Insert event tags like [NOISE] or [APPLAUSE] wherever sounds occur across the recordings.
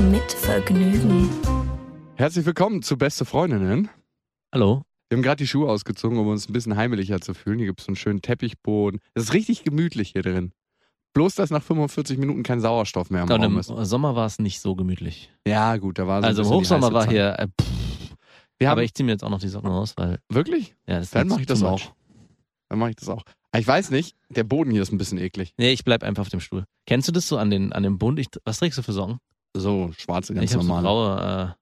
Mit Vergnügen. Herzlich willkommen zu Beste Freundinnen. Hallo. Wir haben gerade die Schuhe ausgezogen, um uns ein bisschen heimelicher zu fühlen. Hier gibt es so einen schönen Teppichboden. Es ist richtig gemütlich hier drin. Bloß, dass nach 45 Minuten kein Sauerstoff mehr im Und Raum im ist. Sommer war es nicht so gemütlich. Ja, gut, da war so ein also im Hochsommer war hier. Äh, pff, Wir haben, aber ich ziehe mir jetzt auch noch die Socken aus, weil wirklich? ja, das Dann mache ich das auch. much. Dann mache ich das auch. Ich weiß nicht, der Boden hier ist ein bisschen eklig. Nee, ich bleib einfach auf dem Stuhl. Kennst du das so an den an dem Bund? Ich, was trägst du für Socken? So schwarze, ganz ich habe so normale. graue, äh,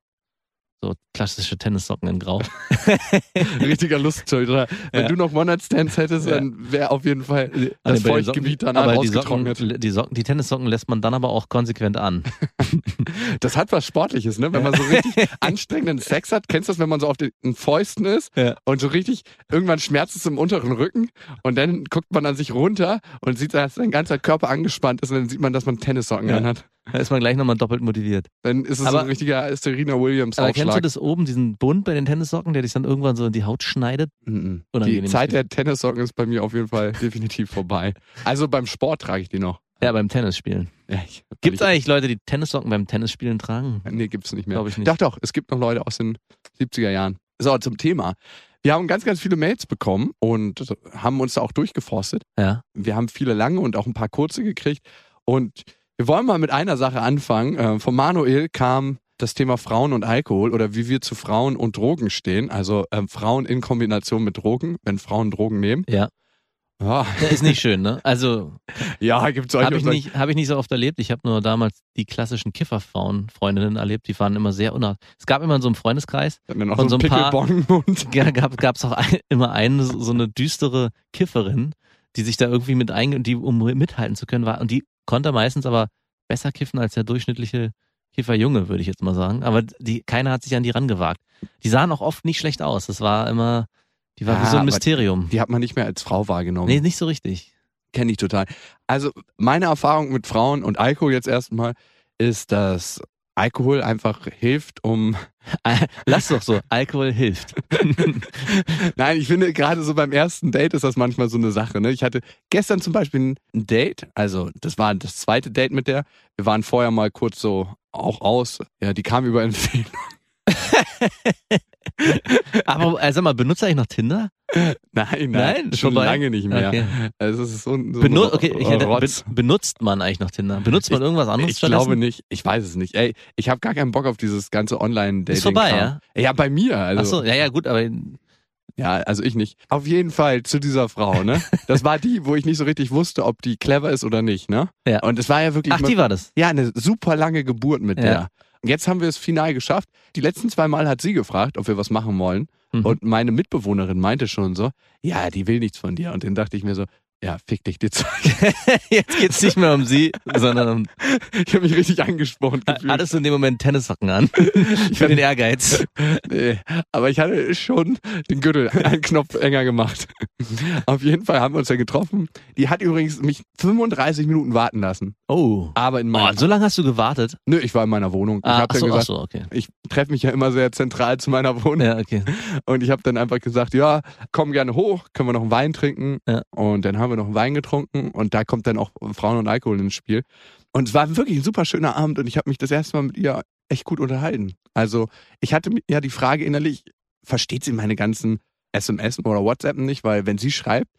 so klassische Tennissocken in Grau. [LAUGHS] Richtiger Lusttöter. Wenn Ja. du noch One-Night-Stands hättest, dann wäre auf jeden Fall das den Feuchtgebiet danach aber die Socken, ausgetrocknet. die Socken, die Tennissocken lässt man dann aber auch konsequent an. [LAUGHS] Das hat was Sportliches, ne? Wenn man so richtig [LAUGHS] anstrengenden Sex hat, kennst du das, wenn man so auf den Fäusten ist Ja. und so richtig, irgendwann schmerzt es im unteren Rücken und dann guckt man an sich runter und sieht, dass sein ganzer Körper angespannt ist und dann sieht man, dass man Tennissocken Ja. anhat. Da ist man gleich nochmal doppelt motiviert. Dann ist es Aber- so ein richtiger Serena Williams Aber kennst du das oben, diesen Bund bei den Tennissocken, der dich dann irgendwann so in die Haut schneidet? Mhm. Die. Zeit der Tennissocken ist bei mir auf jeden Fall [LAUGHS] definitiv vorbei. Also beim Sport trage ich die noch. Ja, beim Tennisspielen. Ja, Gibt es ich, eigentlich Leute, die Tennissocken beim Tennisspielen tragen? Nee, gibt's nicht mehr. Glaube ich nicht. Doch, doch, es gibt noch Leute aus den 70er Jahren. So, zum Thema. Wir haben ganz, ganz viele Mails bekommen und haben uns da auch durchgeforstet. Ja. Wir haben viele lange und auch ein paar kurze gekriegt. Und wir wollen mal mit einer Sache anfangen. Äh, von Manuel kam das Thema Frauen und Alkohol oder wie wir zu Frauen und Drogen stehen. Also ähm, Frauen in Kombination mit Drogen, wenn Frauen Drogen nehmen. Ja. Ja, Ja, Ist nicht schön, ne? Also [LAUGHS] ja gibt solche habe ich, nicht- hab ich nicht so oft erlebt. Ich habe nur damals die klassischen Kifferfrauen, Freundinnen erlebt. Die waren immer sehr unart. Es gab immer in so einem Freundeskreis, Dann noch von so ein paar- ga- [LAUGHS] gab gab's auch ein, immer eine, so so eine düstere Kifferin, die sich da irgendwie mit einge... die um mithalten zu können war. Und die konnte meistens aber besser kiffen als der durchschnittliche Kifferjunge, würde ich jetzt mal sagen. Aber die, keiner hat sich an die rangewagt. Die sahen auch oft nicht schlecht aus. Das war immer... Die war wie Ja, so ein Mysterium. Die hat man nicht mehr als Frau wahrgenommen. Nee, nicht so richtig. Kenne ich total. Also meine Erfahrung mit Frauen und Alkohol jetzt erstmal ist, dass Alkohol einfach hilft, um. [LAUGHS] Lass doch so, Alkohol hilft. [LAUGHS] Nein, ich finde gerade so beim ersten Date ist das manchmal so eine Sache. Ne? Ich hatte gestern zum Beispiel ein Date, also das war das zweite Date mit der. Wir waren vorher mal kurz so auch aus. Ja, die kam über Empfehlung. [LAUGHS] [LAUGHS] Aber äh, sag mal, benutzt du eigentlich noch Tinder? Nein, nein, Nein, schon vorbei? lange nicht mehr. Okay. Also es ist so, ein- so Benu okay, ich hätte, be benutzt man eigentlich noch Tinder? Benutzt man irgendwas anderes Ich glaube nicht. Ich weiß es nicht. Ey, ich habe gar keinen Bock auf dieses ganze Online-Dating. Ist vorbei, ja? Ja, bei mir. Also, Ach so, ja, ja, gut, aber Ja, also ich nicht. Auf jeden Fall zu dieser Frau, ne? [LAUGHS] Das war die, wo ich nicht so richtig wusste, ob die clever ist oder nicht, ne? Ja. Und es war ja wirklich ach, die war das. ja eine super lange Geburt mit Ja. der. Und jetzt haben wir es final geschafft. Die letzten zwei Mal hat sie gefragt, ob wir was machen wollen. Mhm. Und meine Mitbewohnerin meinte schon so, ja, die will nichts von dir. Und dann dachte ich mir so, ja, fick dich, die Zeug. [LAUGHS] Jetzt geht's nicht mehr um sie, sondern um, Ich habe mich richtig angesprochen gefühlt. hattest du in dem Moment Tennissocken an? [LAUGHS] Für den Ehrgeiz. Nee, aber ich hatte schon den Gürtel einen Knopf enger gemacht. Auf jeden Fall haben wir uns ja getroffen. Die hat übrigens mich 35 Minuten warten lassen. Oh. Aber in Oh, meinem, so lange hast du gewartet? Nö, ich war in meiner Wohnung. ich Ah, habe ach so, dann gesagt, so, okay. ich treffe mich ja immer sehr zentral zu meiner Wohnung. Ja, okay. Und ich habe dann einfach gesagt, ja, komm gerne hoch, können wir noch einen Wein trinken. Ja. Und dann haben wir noch einen Wein getrunken und da kommt dann auch Frauen und Alkohol ins Spiel. Und es war wirklich ein super schöner Abend und ich habe mich das erste Mal mit ihr echt gut unterhalten. Also ich hatte mir ja die Frage innerlich, versteht sie meine ganzen SMS oder WhatsApp nicht? Weil wenn sie schreibt,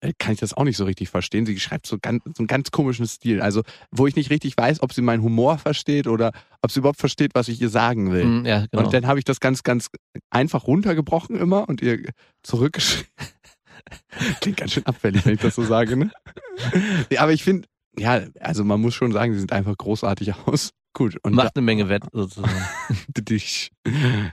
äh, kann ich das auch nicht so richtig verstehen. Sie schreibt so, ganz, so einen ganz komischen Stil. Also wo ich nicht richtig weiß, ob sie meinen Humor versteht oder ob sie überhaupt versteht, was ich ihr sagen will. Hm, Ja, genau. Und dann habe ich das ganz, ganz einfach runtergebrochen immer und ihr zurückgeschrieben. Klingt ganz schön abfällig, wenn ich das so sage, ne? [LAUGHS] Ja, aber ich finde, ja, also man muss schon sagen, sie sieht einfach großartig aus. Gut. Und Macht eine Menge Wett sozusagen. [LAUGHS]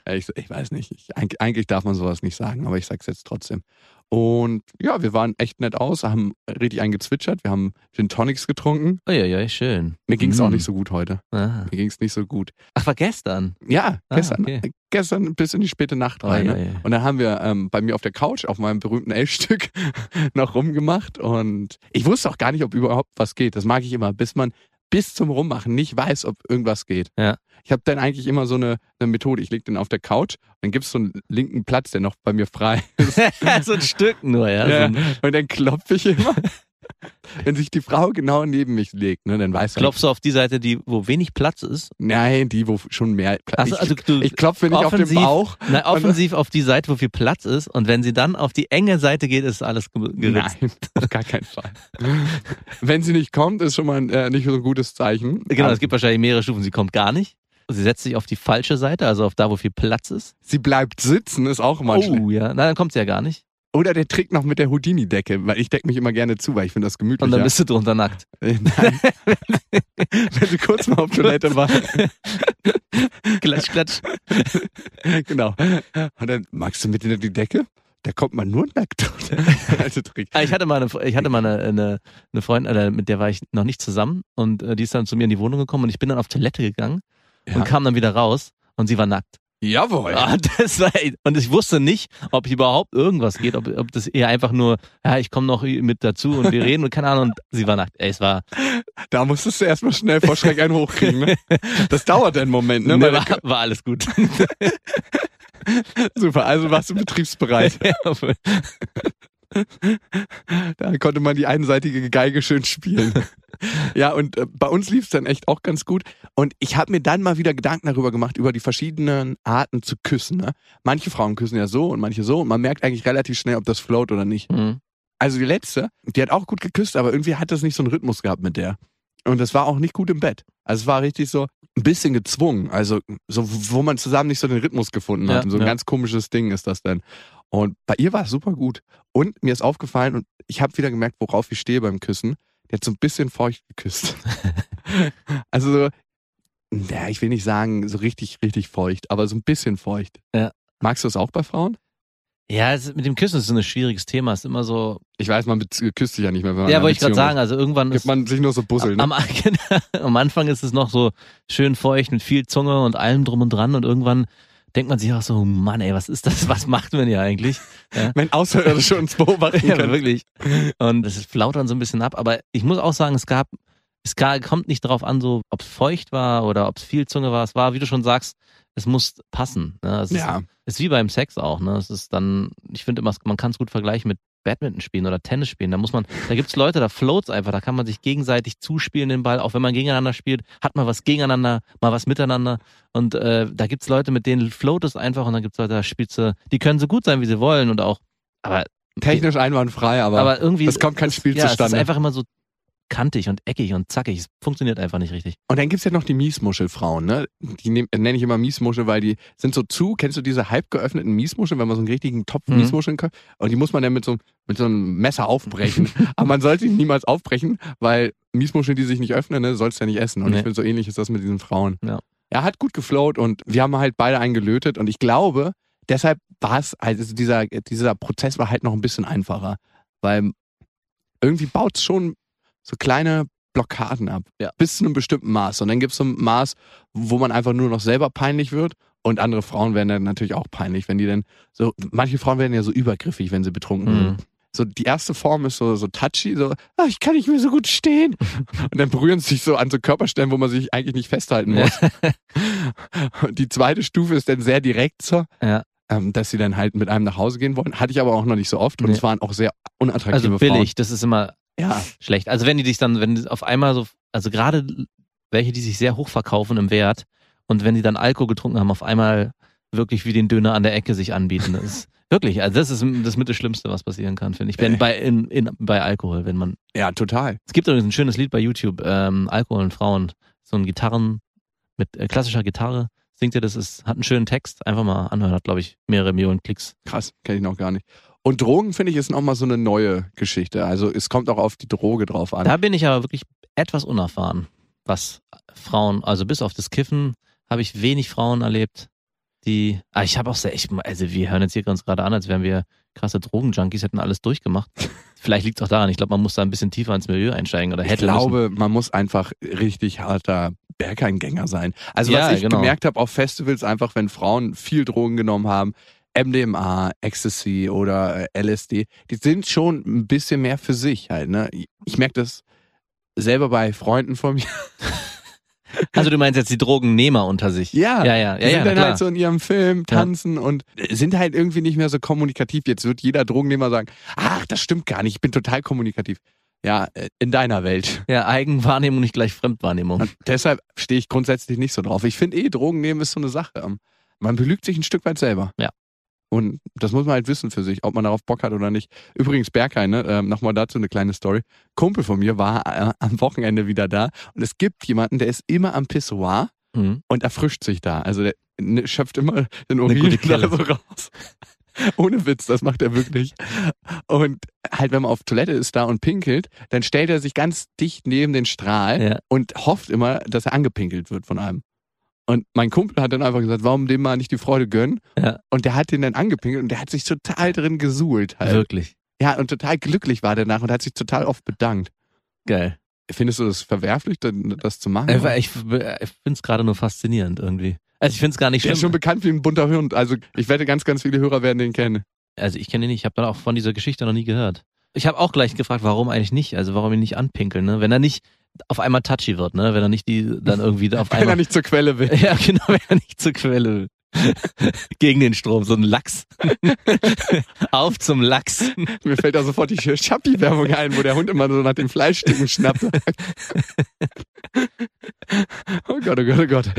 Ja, ich, ich weiß nicht. Ich, eigentlich, darf man sowas nicht sagen, aber ich sag's jetzt trotzdem. Und ja, wir waren echt nett aus, haben richtig eingezwitschert. Wir haben Gin Tonics getrunken. Oh ja, ja, schön. Mir ging's auch Mm. nicht so gut heute. Ah. Mir ging's nicht so gut. Ach, war gestern. Ja, Ah, gestern, okay. gestern bis in die späte Nacht Oh, rein. ja, ne? ja. Und dann haben wir ähm, bei mir auf der Couch auf meinem berühmten Elfstück [LAUGHS] noch rumgemacht und ich wusste auch gar nicht, ob überhaupt was geht. Das mag ich immer, bis man bis zum Rummachen nicht weiß, ob irgendwas geht. Ja. Ich habe dann eigentlich immer so eine, eine Methode. Ich lege den auf der Couch, dann gibt's so einen linken Platz, der noch bei mir frei ist. [LAUGHS] so ein Stück nur, ja. Ja, und dann klopfe ich immer. [LAUGHS] [LAUGHS] Wenn sich die Frau genau neben mich legt, ne, dann weiß er. klopfst du auf die Seite, die, wo wenig Platz ist. Nein, die, wo schon mehr Platz Also, ich, also du, ich klopfe nicht auf den Bauch. na, offensiv auf die Seite, wo viel Platz ist. Und wenn sie dann auf die enge Seite geht, ist alles ge- geritzt. Nein, [LAUGHS] auf gar keinen Fall. Wenn sie nicht kommt, ist schon mal ein, äh, nicht so ein gutes Zeichen. Genau, Aber es gibt wahrscheinlich mehrere Stufen. Sie kommt gar nicht. Sie setzt sich auf die falsche Seite, also auf da, wo viel Platz ist. sie bleibt sitzen, ist auch immer schlecht. Oh, ja. Na, dann kommt sie ja gar nicht. Oder der Trick noch mit der Houdini-Decke, weil ich decke mich immer gerne zu, weil ich finde das gemütlich. Und dann bist du drunter nackt. [LAUGHS] Nein. [LAUGHS] Wenn sie kurz mal auf Toilette war. [LAUGHS] Klatsch, klatsch. genau. Und dann magst du mit in die Decke? Da kommt man nur nackt. Alte Trick. Ah, Ich hatte mal eine, ich hatte mal eine, eine, eine Freundin, äh, mit der war ich noch nicht zusammen und äh, die ist dann zu mir in die Wohnung gekommen und ich bin dann auf Toilette gegangen Ja. und kam dann wieder raus und sie war nackt. Jawohl. Ah, das war, und ich wusste nicht, ob überhaupt irgendwas geht, ob, ob das eher einfach nur, ja, ich komme noch mit dazu und wir reden und keine Ahnung, und sie war nackt. Ey, es war, Da musstest du erstmal schnell vor Schreck einen hochkriegen. Ne? Das dauert einen Moment. Ne? ne, Weil- war, war alles gut. [LAUGHS] Super, also warst du betriebsbereit. [LAUGHS] [LAUGHS] Da konnte man die einseitige Geige schön spielen. Ja, und äh, bei uns lief es dann echt auch ganz gut. Und ich habe mir dann mal wieder Gedanken darüber gemacht, über die verschiedenen Arten zu küssen. Ne? Manche Frauen küssen ja so und manche so. Und man merkt eigentlich relativ schnell, ob das float oder nicht. Mhm. Also die letzte, die hat auch gut geküsst, aber irgendwie hat das nicht so einen Rhythmus gehabt mit der. Und das war auch nicht gut im Bett. Also es war richtig so ein bisschen gezwungen. Also so, wo man zusammen nicht so den Rhythmus gefunden hat. Ja, so ein ja. ganz komisches Ding ist das dann. Und bei ihr war es super gut. Und mir ist aufgefallen, und ich habe wieder gemerkt, worauf ich stehe beim Küssen. Die hat so ein bisschen feucht geküsst. [LAUGHS] also so, ja, ich will nicht sagen, so richtig, richtig feucht, aber so ein bisschen feucht. Ja. Magst du das auch bei Frauen? Ja, es, mit dem Küssen ist so ein schwieriges Thema. Es ist immer so, Ich weiß, man küsst sich ja nicht mehr, wenn man ja, wollte ich gerade sagen, also irgendwann Gibt man sich nur so Bussel, ne? am, [LAUGHS] am Anfang ist es noch so schön feucht mit viel Zunge und allem drum und dran und irgendwann denkt man sich auch so, Mann, ey, was ist das? Was macht man hier eigentlich? [LAUGHS] Wenn Außerirdische uns beobachten [LAUGHS] Ja, können. wirklich. Und es flaut dann so ein bisschen ab. Aber ich muss auch sagen, es gab, es kommt nicht darauf an, so ob es feucht war oder ob es viel Zunge war. Es war, wie du schon sagst, es muss passen. Ne? Es Ja, ist, ist wie beim Sex auch. Ne? Es ist dann, ich finde immer, man kann es gut vergleichen mit Badminton spielen oder Tennis spielen. Da muss man, da gibt's Leute, da floats einfach, da kann man sich gegenseitig zuspielen den Ball, auch wenn man gegeneinander spielt, hat man was gegeneinander, mal was miteinander. Und äh, da gibt's Leute, mit denen float es einfach und dann gibt's Leute, da spielst du, die können so gut sein, wie sie wollen und auch, aber technisch einwandfrei, aber, aber irgendwie. es kommt kein es- Spiel ja, Es zustande. ist einfach immer so kantig und eckig und zackig. Es funktioniert einfach nicht richtig. Und dann gibt's ja noch die Miesmuschelfrauen, ne? Die nehm, nenne ich immer Miesmuschel, weil die sind so zu, kennst du diese halb geöffneten Miesmuscheln, wenn man so einen richtigen Topf Mhm. Miesmuscheln kann? Und die muss man dann mit so, mit so einem Messer aufbrechen. [LAUGHS] Aber man sollte sie niemals aufbrechen, weil Miesmuscheln, die sich nicht öffnen, ne, sollst du ja nicht essen. Und Nee. ich finde, so ähnlich ist das mit diesen Frauen. Ja. Er hat gut geflowt und wir haben halt beide eingelötet und ich glaube, deshalb war es, also dieser, dieser Prozess war halt noch ein bisschen einfacher, weil irgendwie baut schon so kleine Blockaden ab. Ja. Bis zu einem bestimmten Maß. Und dann gibt es so ein Maß, wo man einfach nur noch selber peinlich wird. Und andere Frauen werden dann natürlich auch peinlich, wenn die dann so, manche Frauen werden ja so übergriffig, wenn sie betrunken Mhm. sind. So, die erste Form ist so, so touchy, so, ah, ich kann nicht mehr so gut stehen. [LAUGHS] Und dann berühren sie sich so an so Körperstellen, wo man sich eigentlich nicht festhalten muss. [LAUGHS] Und die zweite Stufe ist dann sehr direkt so, Ja. ähm, dass sie dann halt mit einem nach Hause gehen wollen. Hatte ich aber auch noch nicht so oft. Und Nee. es waren auch sehr unattraktive Also Frauen. billig, das ist immer Ja. schlecht. Also wenn die sich dann, wenn die auf einmal so, also gerade welche, die sich sehr hoch verkaufen im Wert und wenn die dann Alkohol getrunken haben, auf einmal wirklich wie den Döner an der Ecke sich anbieten. Das ist [LAUGHS] wirklich, also das ist das mit das Schlimmste, was passieren kann, finde ich. Wenn bei, in, in, bei Alkohol, wenn man. Ja, total. Es gibt übrigens ein schönes Lied bei YouTube, ähm, Alkohol und Frauen. So ein Gitarren mit äh, klassischer Gitarre. Singt ihr das, ist, hat einen schönen Text. Einfach mal anhören, hat, glaube ich, mehrere Millionen Klicks. Krass, kenne ich noch gar nicht. Und Drogen, finde ich, ist nochmal so eine neue Geschichte. Also es kommt auch auf die Droge drauf an. Da bin ich aber wirklich etwas unerfahren, was Frauen, also bis auf das Kiffen, habe ich wenig Frauen erlebt, die, ah, ich habe auch sehr, ich, also wir hören jetzt hier ganz gerade an, als wären wir krasse Drogenjunkies, hätten alles durchgemacht. [LAUGHS] Vielleicht liegt es auch daran, ich glaube, man muss da ein bisschen tiefer ins Milieu einsteigen oder Ich hätte glaube, man muss einfach richtig harter Bergheim-Gänger sein. Also Ja, was ich genau. gemerkt habe auf Festivals, einfach wenn Frauen viel Drogen genommen haben, MDMA, Ecstasy oder äh, LSD, die sind schon ein bisschen mehr für sich halt. Ne? Ich merke das selber bei Freunden von mir. [LAUGHS] Also du meinst jetzt die Drogennehmer unter sich? Ja, ja, ja, die ja, sind ja dann klar. halt so in ihrem Film, tanzen und sind halt irgendwie nicht mehr so kommunikativ. Jetzt wird jeder Drogennehmer sagen, ach, das stimmt gar nicht, ich bin total kommunikativ. Ja, äh, in deiner Welt. ja, Eigenwahrnehmung, nicht gleich Fremdwahrnehmung. Und deshalb stehe ich grundsätzlich nicht so drauf. Ich finde eh, Drogen nehmen ist so eine Sache. Man belügt sich ein Stück weit selber. Ja. Und das muss man halt wissen für sich, ob man darauf Bock hat oder nicht. Übrigens, Berghain, ne, ähm, nochmal dazu eine kleine Story. Kumpel von mir war äh, am Wochenende wieder da und es gibt jemanden, der ist immer am Pissoir Mhm. und erfrischt sich da. Also der ne, schöpft immer den Urin da so raus. [LAUGHS] Ohne Witz, das macht er wirklich. Und halt, wenn man auf Toilette ist da und pinkelt, dann stellt er sich ganz dicht neben den Strahl Ja. und hofft immer, dass er angepinkelt wird von einem. Und mein Kumpel hat dann einfach gesagt, warum dem mal nicht die Freude gönnen? Ja. Und der hat den dann angepinkelt und der hat sich total drin gesuhlt halt. Wirklich. Ja, und total glücklich war danach und hat sich total oft bedankt. Geil. Findest du das verwerflich, das zu machen? Einfach, Ich, ich finde es gerade nur faszinierend irgendwie. Also ich finde es gar nicht Der ist schon schlimm. bekannt wie ein bunter Hund. Also ich wette, ganz, ganz viele Hörer werden den kennen. Also ich kenne ihn nicht, ich habe dann auch von dieser Geschichte noch nie gehört. Ich habe auch gleich gefragt, warum eigentlich nicht? Also warum ihn nicht anpinkeln, ne? Wenn er nicht auf einmal touchy wird, ne? Wenn er nicht die dann irgendwie [LAUGHS] auf Wenn er einmal. nicht zur Quelle will. [LAUGHS] Ja, genau, wenn er nicht zur Quelle will. [LAUGHS] Gegen den Strom, so ein Lachs. auf zum Lachs. Mir fällt da sofort die Schappi-Werbung ein, wo der Hund immer so nach dem Fleischstücken schnappt. oh Gott, oh Gott, oh Gott.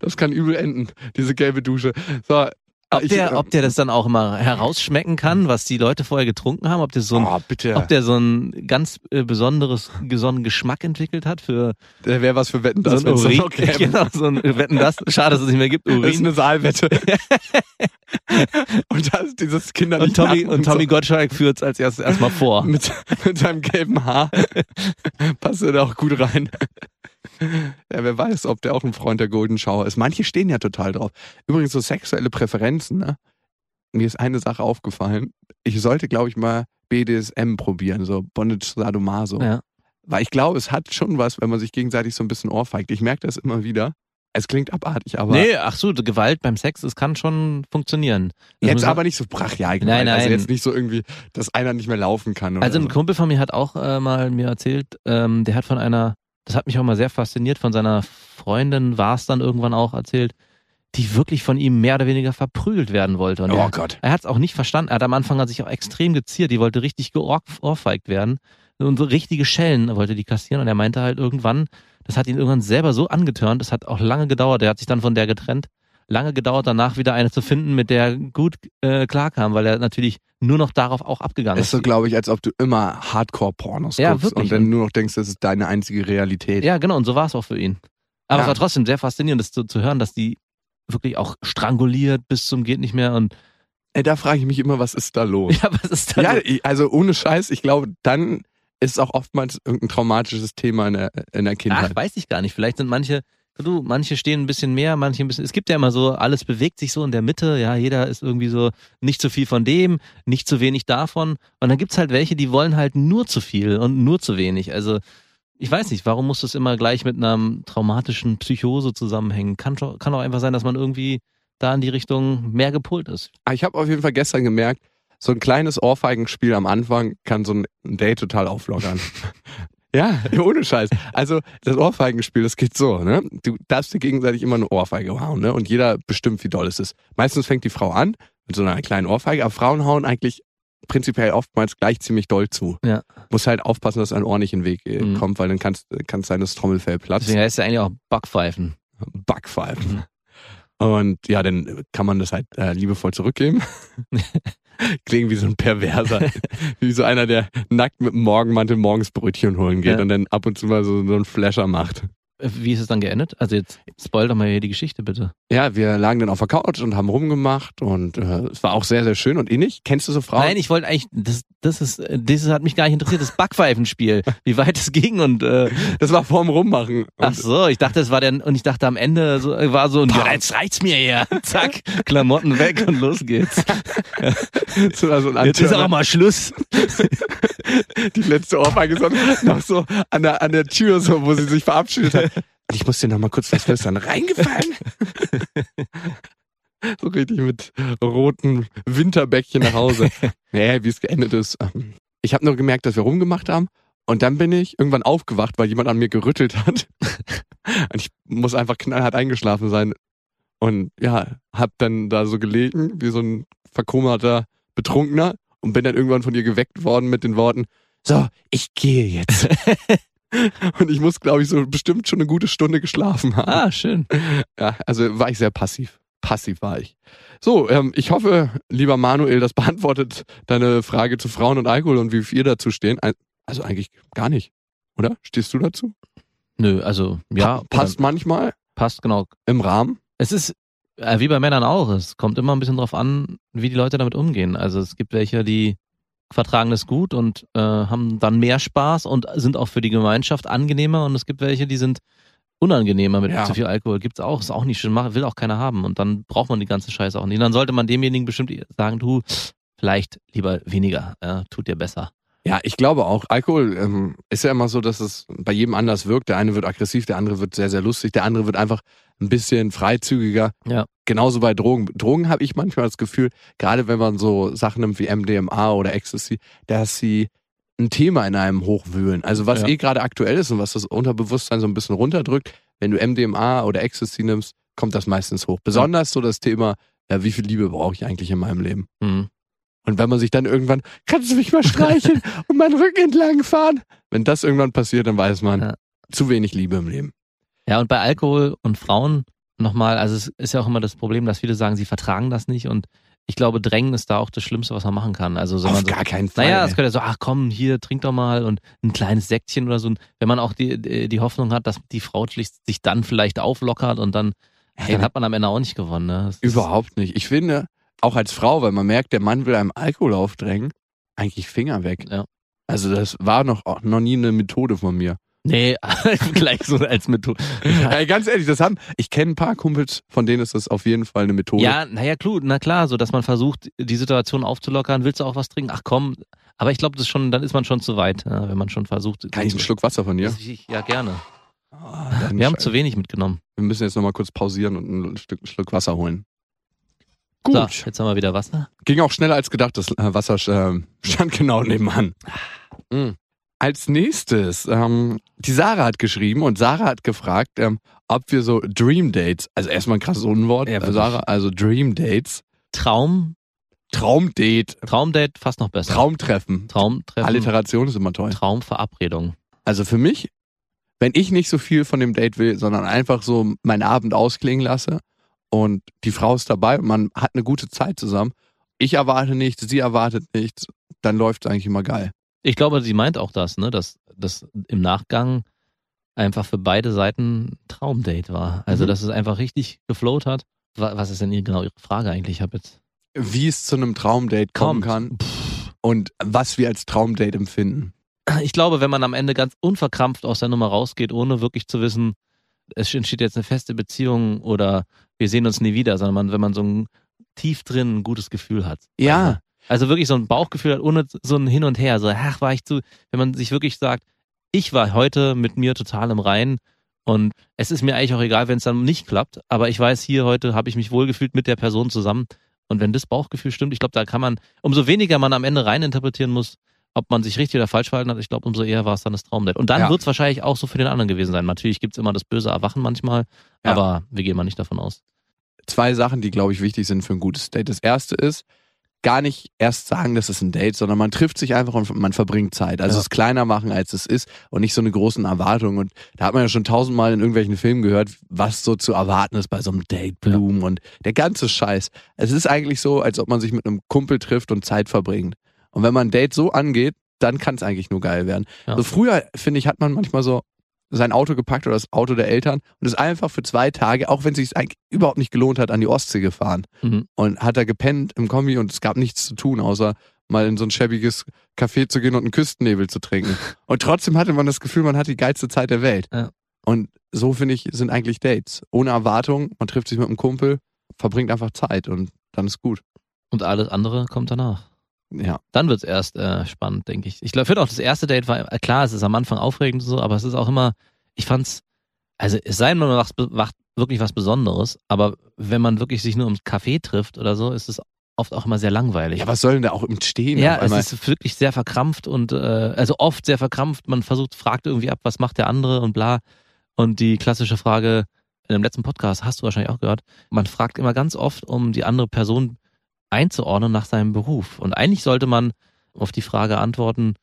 Das kann übel enden, diese gelbe Dusche. So, Ob ich- der, ob der das dann auch immer herausschmecken kann, was die Leute vorher getrunken haben, ob der so ein, oh, ob der so ein ganz äh, besonderes, so einen Geschmack entwickelt hat für Der wäre was für Wetten, das so ein Urin. [LAUGHS] genau, so ein Wetten das. Schade, dass es nicht mehr gibt. Das ist Urin. eine Saalwette. [LAUGHS] und da ist dieses Kinder Und Tommy, und Tommy so. Gottschalk führt es als erstes erstmal vor. [LAUGHS] mit, mit seinem gelben Haar. Passt er da auch gut rein. [LAUGHS] Ja, wer weiß, ob der auch ein Freund der Golden Shower ist. Manche stehen ja total drauf. Übrigens so sexuelle Präferenzen, ne? Mir ist eine Sache aufgefallen. Ich sollte, glaube ich, mal BDSM probieren, so Bondage Sadomaso. Ja. Weil ich glaube, es hat schon was, wenn man sich gegenseitig so ein bisschen ohrfeigt. Ich merke das immer wieder. Es klingt abartig, aber Nee, ach so, Gewalt beim Sex, es kann schon funktionieren. Das jetzt muss- aber nicht so brachial. Nein, gemeint. Also nein. jetzt nicht so irgendwie, dass einer nicht mehr laufen kann. Also ein so. Kumpel von mir hat auch äh, mal mir erzählt, ähm, der hat von einer, das hat mich auch mal sehr fasziniert, von seiner Freundin war es dann irgendwann auch erzählt, die wirklich von ihm mehr oder weniger verprügelt werden wollte. Und Oh er, Gott. er hat es auch nicht verstanden. Er hat am Anfang hat sich auch extrem geziert. Die wollte richtig geohrfeigt werden. Und so richtige Schellen wollte die kassieren. Und er meinte halt irgendwann, das hat ihn irgendwann selber so angetörnt. Das hat auch lange gedauert. Er hat sich dann von der getrennt. Lange gedauert, danach wieder eine zu finden, mit der er gut äh, klarkam, weil er natürlich nur noch darauf auch abgegangen ist ist. so, glaube ich, als ob du immer Hardcore-Pornos Ja, guckst wirklich. und dann nur noch denkst, das ist deine einzige Realität. Ja, genau, und so war es auch für ihn. Aber Ja. es war trotzdem sehr faszinierend, das zu, zu hören, dass die wirklich auch stranguliert bis zum geht nicht mehr und Ey, da frage ich mich immer, was ist da los? [LAUGHS] ja, was ist da? Ja, ich- also ohne Scheiß, ich glaube, dann ist auch oftmals irgendein traumatisches Thema in der, in der Ach, Kindheit. weiß ich gar nicht. Vielleicht sind manche, du, manche stehen ein bisschen mehr, manche ein bisschen. Es gibt ja immer so, alles bewegt sich so in der Mitte. Ja, jeder ist irgendwie so nicht zu viel von dem, nicht zu wenig davon. Und dann gibt's halt welche, die wollen halt nur zu viel und nur zu wenig. Also ich weiß nicht, warum muss das immer gleich mit einer traumatischen Psychose zusammenhängen? Kann, kann auch einfach sein, dass man irgendwie da in die Richtung mehr gepolt ist. Aber ich habe auf jeden Fall gestern gemerkt, so ein kleines Ohrfeigenspiel am Anfang kann so ein Date total auflockern. [LAUGHS] ja, [LAUGHS] ohne Scheiß. Also das Ohrfeigenspiel, das geht so, ne? Du darfst dir gegenseitig immer eine Ohrfeige hauen, ne? Und jeder bestimmt, wie doll es ist. Meistens fängt die Frau an mit so einer kleinen Ohrfeige, aber Frauen hauen eigentlich prinzipiell oftmals gleich ziemlich doll zu. Ja. Muss halt aufpassen, dass ein Ohr nicht in den Weg äh, Mhm. kommt, weil dann kann es sein, dass das Trommelfell platzt. Deswegen heißt es ja eigentlich auch Backpfeifen. Backpfeifen. Und ja, dann kann man das halt äh, liebevoll zurückgeben. [LAUGHS] Klingt wie so ein Perverser. [LAUGHS] wie so einer, der nackt mit dem Morgenmantel morgens Brötchen holen geht Ja. und dann ab und zu mal so, so einen Flasher macht. Wie ist es dann geendet? Also jetzt spoil doch mal hier die Geschichte bitte. Ja, wir lagen dann auf der Couch und haben rumgemacht und äh, es war auch sehr, sehr schön und innig. Kennst du so Frauen? Nein, ich wollte eigentlich, das, das ist, das hat mich gar nicht interessiert, das Backpfeifenspiel, [LAUGHS] wie weit es ging und äh, das war vorm Rummachen. Ach so, ich dachte, das war der, und ich dachte am Ende so, war so, ja, jetzt reicht's mir hier. [LAUGHS] Zack, Klamotten weg und los geht's. [LAUGHS] so, also ein Jetzt ist auch mal Schluss. die letzte Ohrfeige so noch so an der, an der Tür, so, wo sie sich verabschiedet hat. Und ich muss dir noch mal kurz was flüstern. Reingefallen? [LAUGHS] so richtig mit roten Winterbäckchen nach Hause. [LAUGHS] Nee, wie es geendet ist. ähm, Ich habe nur gemerkt, dass wir rumgemacht haben. Und dann bin ich irgendwann aufgewacht, weil jemand an mir gerüttelt hat. [LAUGHS] Und ich muss einfach knallhart eingeschlafen sein. Und ja, hab dann da so gelegen, wie so ein verkummerter Betrunkener und bin dann irgendwann von ihr geweckt worden mit den Worten, so, ich gehe jetzt. [LAUGHS] und ich muss, glaube ich, so bestimmt schon eine gute Stunde geschlafen haben. Ah, schön. Ja, also war ich sehr passiv. Passiv war ich. So, ähm, ich hoffe, lieber Manuel, das beantwortet deine Frage zu Frauen und Alkohol und wie wir dazu stehen. Also eigentlich gar nicht, oder? Stehst du dazu? Nö, also, ja. Pa passt manchmal Passt, genau. im Rahmen. Es ist äh, wie bei Männern auch. Es kommt immer ein bisschen drauf an, wie die Leute damit umgehen. Also es gibt welche, die vertragen das gut und äh, haben dann mehr Spaß und sind auch für die Gemeinschaft angenehmer. Und es gibt welche, die sind unangenehmer mit Ja. zu viel Alkohol. Gibt's auch, ist auch nicht schön, macht- will auch keiner haben. Und dann braucht man die ganze Scheiße auch nicht. Und dann sollte man demjenigen bestimmt sagen, du, vielleicht lieber weniger, ja, tut dir besser. Ja, ich glaube auch. Alkohol ähm, ist ja immer so, dass es bei jedem anders wirkt. Der eine wird aggressiv, der andere wird sehr, sehr lustig, der andere wird einfach ein bisschen freizügiger. Ja. Genauso bei Drogen. Drogen habe ich manchmal das Gefühl, gerade wenn man so Sachen nimmt wie MDMA oder Ecstasy, dass sie ein Thema in einem hochwühlen. Also was Ja. eh gerade aktuell ist und was das Unterbewusstsein so ein bisschen runterdrückt, wenn du MDMA oder Ecstasy nimmst, kommt das meistens hoch. Besonders so das Thema, ja, wie viel Liebe brauche ich eigentlich in meinem Leben? Mhm. Und wenn man sich dann irgendwann, kannst du mich mal streicheln [LAUGHS] und meinen Rücken entlang fahren? Wenn das irgendwann passiert, dann weiß man, Ja. zu wenig Liebe im Leben. Ja, und bei Alkohol und Frauen nochmal, also es ist ja auch immer das Problem, dass viele sagen, sie vertragen das nicht und ich glaube, Drängen ist da auch das Schlimmste, was man machen kann. Also wenn Auf man so, gar keinen Fall. naja, es könnte so, ach komm, hier, trink doch mal und ein kleines Säckchen oder so. Wenn man auch die, die Hoffnung hat, dass die Frau sich sich dann vielleicht auflockert und dann, Hey, dann hat man am Ende auch nicht gewonnen. Ne? Überhaupt nicht. Ich finde, auch als Frau, weil man merkt, der Mann will einem Alkohol aufdrängen, eigentlich Finger weg. Ja. Also das war noch, noch nie eine Methode von mir. Nee, [LAUGHS] gleich so als Methode. [LAUGHS] Ey, ganz ehrlich, das haben, ich kenne ein paar Kumpels, von denen ist das auf jeden Fall eine Methode. Ja, naja, klar, na klar, so dass man versucht, die Situation aufzulockern. Willst du auch was trinken? Ach komm. Aber ich glaube, das ist schon, dann ist man schon zu weit, ja, wenn man schon versucht. Kann ich einen Schluck Wasser von dir? Ja, ja gerne. Dann Wir haben scheiße. zu wenig mitgenommen. wir müssen jetzt nochmal kurz pausieren und ein Stück, Schluck Wasser holen. Gut. So, jetzt haben wir wieder Wasser. Ging auch schneller als gedacht. Das äh, Wasser äh, stand genau nebenan. Mhm. Als nächstes, ähm, die Sarah hat geschrieben und Sarah hat gefragt, ähm, ob wir so Dream Dates, also erstmal ein krasses Unwort, Ja, äh. Sarah, also Dream Dates, Traum, Traumdate, Traumdate fast noch besser. Traumtreffen. Traumtreffen, Alliteration ist immer toll. Traumverabredung. Also für mich, wenn ich nicht so viel von dem Date will, sondern einfach so meinen Abend ausklingen lasse und die Frau ist dabei und man hat eine gute Zeit zusammen, ich erwarte nichts, sie erwartet nichts, dann läuft es eigentlich immer geil. Ich glaube, sie meint auch das, ne, dass das im Nachgang einfach für beide Seiten ein Traumdate war. Also, Mhm. dass es einfach richtig geflowt hat. Wa- Was ist denn ihr- genau Ihre Frage eigentlich? Ich habe jetzt Wie es zu einem Traumdate kommen kommt. kann und was wir als Traumdate empfinden. ich glaube, wenn man am Ende ganz unverkrampft aus der Nummer rausgeht, ohne wirklich zu wissen, es entsteht jetzt eine feste Beziehung oder wir sehen uns nie wieder, sondern man, wenn man so ein tief drin ein gutes Gefühl hat. Ja. Also wirklich so ein Bauchgefühl hat, ohne so ein Hin und Her. So, ach, war ich zu, wenn man sich wirklich sagt, ich war heute mit mir total im Reinen und es ist mir eigentlich auch egal, wenn es dann nicht klappt, aber ich weiß, hier heute habe ich mich wohlgefühlt mit der Person zusammen. Und wenn das Bauchgefühl stimmt, ich glaube, da kann man, umso weniger man am Ende reininterpretieren muss, ob man sich richtig oder falsch verhalten hat, ich glaube, umso eher war es dann das Traumdate. Und dann Ja. wird es wahrscheinlich auch so für den anderen gewesen sein. Natürlich gibt's immer das böse Erwachen manchmal, Ja. aber wir gehen mal nicht davon aus. Zwei Sachen, die, glaube ich, wichtig sind für ein gutes Date. Das erste ist, gar nicht erst sagen, das ist ein Date, sondern man trifft sich einfach und man verbringt Zeit. Also Ja. es kleiner machen, als es ist und nicht so eine großen Erwartungen. Und da hat man ja schon tausendmal in irgendwelchen Filmen gehört, was so zu erwarten ist bei so einem Date, Blumen und der ganze Scheiß. Es ist eigentlich so, als ob man sich mit einem Kumpel trifft und Zeit verbringt. Und wenn man ein Date so angeht, dann kann es eigentlich nur geil werden. Ja. So früher, finde ich, hat man manchmal so sein Auto gepackt oder das Auto der Eltern und ist einfach für zwei Tage, auch wenn es sich eigentlich überhaupt nicht gelohnt hat, an die Ostsee gefahren. Mhm. Und hat da gepennt im Kombi und es gab nichts zu tun, außer mal in so ein schäbiges Café zu gehen und einen Küstennebel zu trinken. [LAUGHS] Und trotzdem hatte man das Gefühl, man hat die geilste Zeit der Welt. Ja. Und so finde ich, sind eigentlich Dates. Ohne Erwartung, man trifft sich mit einem Kumpel, verbringt einfach Zeit und dann ist gut. Und alles andere kommt danach. Ja. Dann wird's erst äh, spannend, denke ich. Ich glaube, finde auch das erste Date war, äh, klar, es ist am Anfang aufregend und so, aber es ist auch immer, ich fand's, also es sei denn, man macht, macht wirklich was Besonderes, aber wenn man wirklich sich nur ums Café trifft oder so, ist es oft auch immer sehr langweilig. Ja, was soll denn da auch im Stehen? Ja, es ist wirklich sehr verkrampft und äh, also oft sehr verkrampft. Man versucht, fragt irgendwie ab, was macht der andere und bla. Und die klassische Frage in dem letzten Podcast hast du wahrscheinlich auch gehört. Man fragt immer ganz oft, um die andere Person einzuordnen nach seinem Beruf. Und eigentlich sollte man auf die Frage antworten,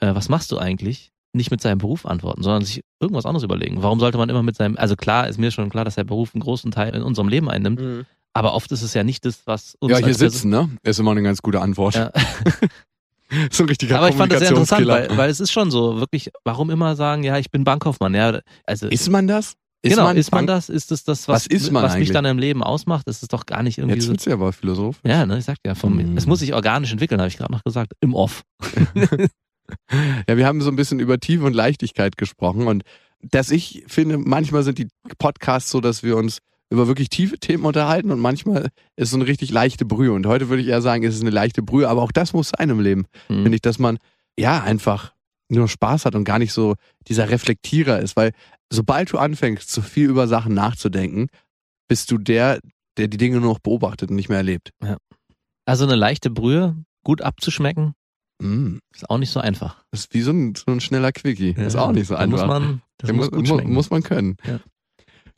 äh, was machst du eigentlich? Nicht mit seinem Beruf antworten, sondern sich irgendwas anderes überlegen. Warum sollte man immer mit seinem, also klar, ist mir schon klar, dass der Beruf einen großen Teil in unserem Leben einnimmt, Mhm. aber oft ist es ja nicht das, was uns Ja, hier sitzen, ne? Ist immer eine ganz gute Antwort. Ja. [LAUGHS] so ein richtiger Aber ich fand das sehr interessant, weil, weil es ist schon so, wirklich, warum immer sagen, ja, ich bin Bankkaufmann, ja, also Ist man das? Ist genau, man ist man das? Ist das das, was, Was ist man was mich dann im Leben ausmacht? Das ist doch gar nicht irgendwie Jetzt so. wird's ja aber Philosoph. Ja, ne, ich sag ja, vom, Mm. es muss sich organisch entwickeln, habe ich gerade noch gesagt, im Off. [LAUGHS] Ja, wir haben so ein bisschen über Tiefe und Leichtigkeit gesprochen und dass ich finde, manchmal sind die Podcasts so, dass wir uns über wirklich tiefe Themen unterhalten und manchmal ist so eine richtig leichte Brühe. Und heute würde ich eher sagen, es ist eine leichte Brühe, aber auch das muss sein im Leben. Mhm. Finde ich, dass man ja einfach nur Spaß hat und gar nicht so dieser Reflektierer ist, weil sobald du anfängst, so viel über Sachen nachzudenken, bist du der, der die Dinge nur noch beobachtet und nicht mehr erlebt. Also eine leichte Brühe, gut abzuschmecken, Mm, ist auch nicht so einfach. das ist wie so ein, so ein schneller Quickie. Ist auch nicht so einfach. Muss man, das muss mu- schmecken. muss man können. Ja.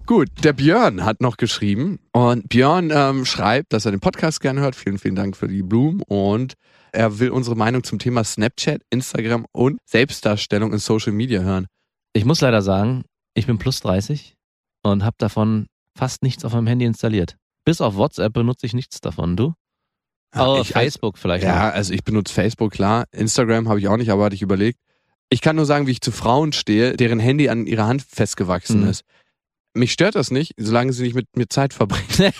Gut, der Björn hat noch geschrieben und Björn ähm, schreibt, dass er den Podcast gerne hört. Vielen, vielen Dank für die Blumen und er will unsere Meinung zum Thema Snapchat, Instagram und Selbstdarstellung in Social Media hören. Ich muss leider sagen, ich bin plus 30 und habe davon fast nichts auf meinem Handy installiert. Bis auf WhatsApp benutze ich nichts davon. Du? Aber ich, Facebook vielleicht. Ja, also ich benutze Facebook, klar. Instagram habe ich auch nicht, aber hatte ich überlegt. Ich kann nur sagen, wie ich zu Frauen stehe, deren Handy an ihrer Hand festgewachsen Mhm. ist. Mich stört das nicht, solange sie nicht mit mir Zeit verbringen. [LAUGHS]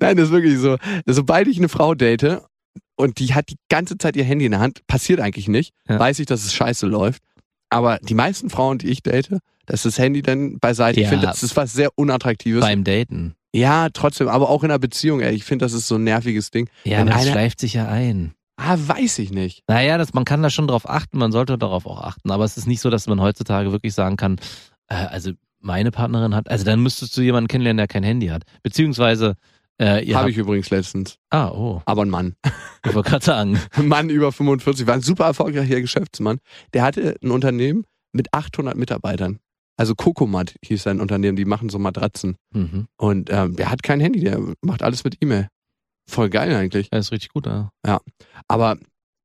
Nein, das ist wirklich so. Sobald ich eine Frau date und die hat die ganze Zeit ihr Handy in der Hand, passiert eigentlich nicht, Ja. weiß ich, dass es scheiße läuft. Aber die meisten Frauen, die ich date, da ist das Handy dann beiseite. Ich Ja. finde, das ist was sehr Unattraktives. Beim Daten. ja, trotzdem, aber auch in einer Beziehung, ey. Ich finde, das ist so ein nerviges Ding. Ja, Wenn aber das einer- schleift sich ja ein. Ah, weiß ich nicht. Naja, das, man kann da schon drauf achten, man sollte darauf auch achten, aber es ist nicht so, dass man heutzutage wirklich sagen kann, äh, also meine Partnerin hat, also dann müsstest du jemanden kennenlernen, der kein Handy hat. Beziehungsweise, äh, Habe habt, ich übrigens letztens. ah, oh, Aber ein Mann. ich wollte gerade sagen, [LAUGHS] Ein Mann über 45, war ein super erfolgreicher Geschäftsmann. Der hatte ein Unternehmen mit 800 Mitarbeitern. Also Kokomat hieß sein Unternehmen, die machen so Matratzen. mhm. Und ähm, der hat kein Handy, der macht alles mit E-Mail. Voll geil eigentlich. das ist richtig gut, ja. Aber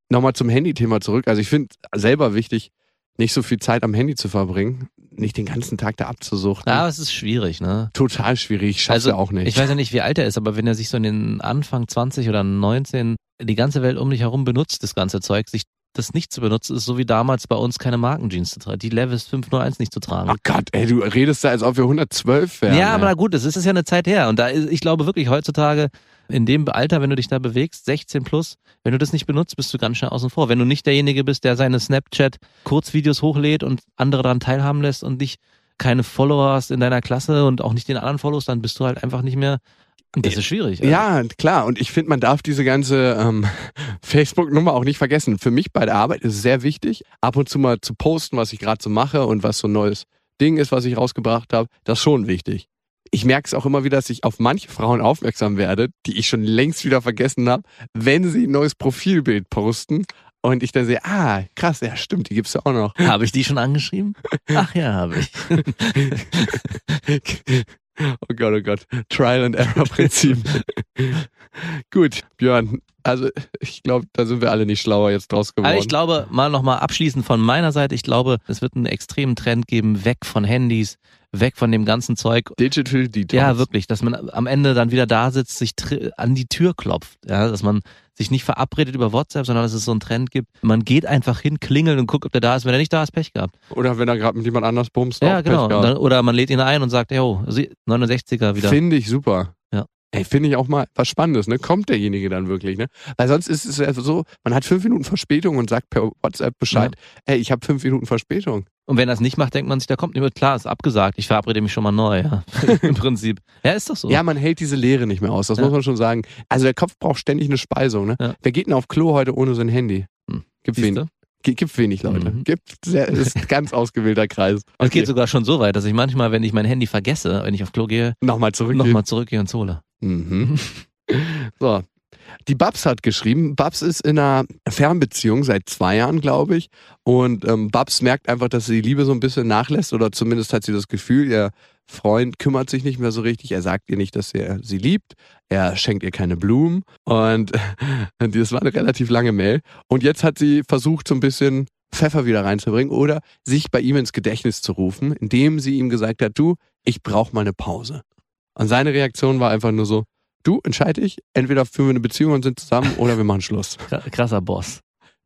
nochmal zum Handy-Thema zurück. Also ich finde selber wichtig, nicht so viel Zeit am Handy zu verbringen, nicht den ganzen Tag da abzusuchten. Ja, es ist schwierig, ne? Total schwierig, ich schaff's Also, ja auch nicht. Ich weiß ja nicht, wie alt er ist, aber wenn er sich so in den Anfang 20 oder 19 die ganze Welt um dich herum benutzt, das ganze Zeug, sich das nicht zu benutzen, ist so wie damals bei uns keine Markenjeans zu tragen, die Levis 501 nicht zu tragen. oh Gott, ey, du redest da, als ob wir 112 wären. Ja, ey. aber na gut, es ist ja eine Zeit her. Und da ist, ich glaube wirklich heutzutage, in dem Alter, wenn du dich da bewegst, 16 plus, wenn du das nicht benutzt, bist du ganz schnell außen vor. Wenn du nicht derjenige bist, der seine Snapchat-Kurzvideos hochlädt und andere daran teilhaben lässt und nicht keine Follower hast in deiner Klasse und auch nicht den anderen Follows, dann bist du halt einfach nicht mehr. Das ist schwierig. Also, Ja, klar. Und ich finde, man darf diese ganze ähm, [LAUGHS] Facebook-Nummer auch nicht vergessen. Für mich bei der Arbeit ist es sehr wichtig, ab und zu mal zu posten, was ich gerade so mache und was so ein neues Ding ist, was ich rausgebracht habe. Das ist schon wichtig. Ich merke es auch immer wieder, dass ich auf manche Frauen aufmerksam werde, die ich schon längst wieder vergessen habe, wenn sie ein neues Profilbild posten. Und ich dann sehe, ah, krass, ja stimmt, die gibt's ja auch noch. Habe ich die schon angeschrieben? Ach ja, habe ich. [LAUGHS] oh Gott, oh Gott. Trial and Error Prinzip. [LAUGHS] Gut, Björn, Also ich glaube, da sind wir alle nicht schlauer jetzt draus geworden. Also ich glaube, mal nochmal abschließend von meiner Seite, ich glaube, es wird einen extremen Trend geben, weg von Handys, weg von dem ganzen Zeug. Digital Detox. Ja, wirklich, dass man am Ende dann wieder da sitzt, sich an die Tür klopft, ja, dass man sich nicht verabredet über WhatsApp, sondern dass es so einen Trend gibt. Man geht einfach hin, klingelt und guckt, ob der da ist. Wenn er nicht da ist, Pech gehabt. Oder wenn er gerade mit jemand anders bumst. Ja, genau. Dann, oder man lädt ihn ein und sagt, yo, sie- 69er wieder. Finde ich super. Ja. Ey, finde ich auch mal was Spannendes, ne? Kommt derjenige dann wirklich, ne? Weil sonst ist es ja so, man hat fünf Minuten Verspätung und sagt per WhatsApp Bescheid, ey, ich habe fünf Minuten Verspätung. Und wenn er es nicht macht, denkt man sich, da kommt niemand. Klar, ist abgesagt. Ich verabrede mich schon mal neu, ja. [LAUGHS] Im Prinzip. Ja, ist doch so. Ja, man hält diese Leere nicht mehr aus, das Ja. muss man schon sagen. Also der Kopf braucht ständig eine Speisung, ne? Ja. Wer geht denn auf Klo heute ohne sein Handy? Hm. Gibt wenig. Gibt wenig Leute. Mhm. Gibt sehr, ist ein ganz ausgewählter Kreis. [LAUGHS] Es geht sogar schon so weit, dass ich manchmal, wenn ich mein Handy vergesse, wenn ich auf Klo gehe, Nochmal zurück. nochmal zurückgehe und hole. Mhm. [LAUGHS] so. Die Babs hat geschrieben, Babs ist in einer Fernbeziehung seit zwei Jahren, glaube ich. Und ähm, Babs merkt einfach, dass die Liebe so ein bisschen nachlässt oder zumindest hat sie das Gefühl, ihr Freund kümmert sich nicht mehr so richtig. Er sagt ihr nicht, dass er sie liebt. Er schenkt ihr keine Blumen. Und [LAUGHS] das war eine relativ lange Mail. Und jetzt hat sie versucht, so ein bisschen Pfeffer wieder reinzubringen oder sich bei ihm ins Gedächtnis zu rufen, indem sie ihm gesagt hat, du, ich brauche mal eine Pause. Und seine Reaktion war einfach nur so, du, entscheide ich, entweder führen wir eine Beziehung und sind zusammen oder wir machen Schluss. Kra- Krasser Boss.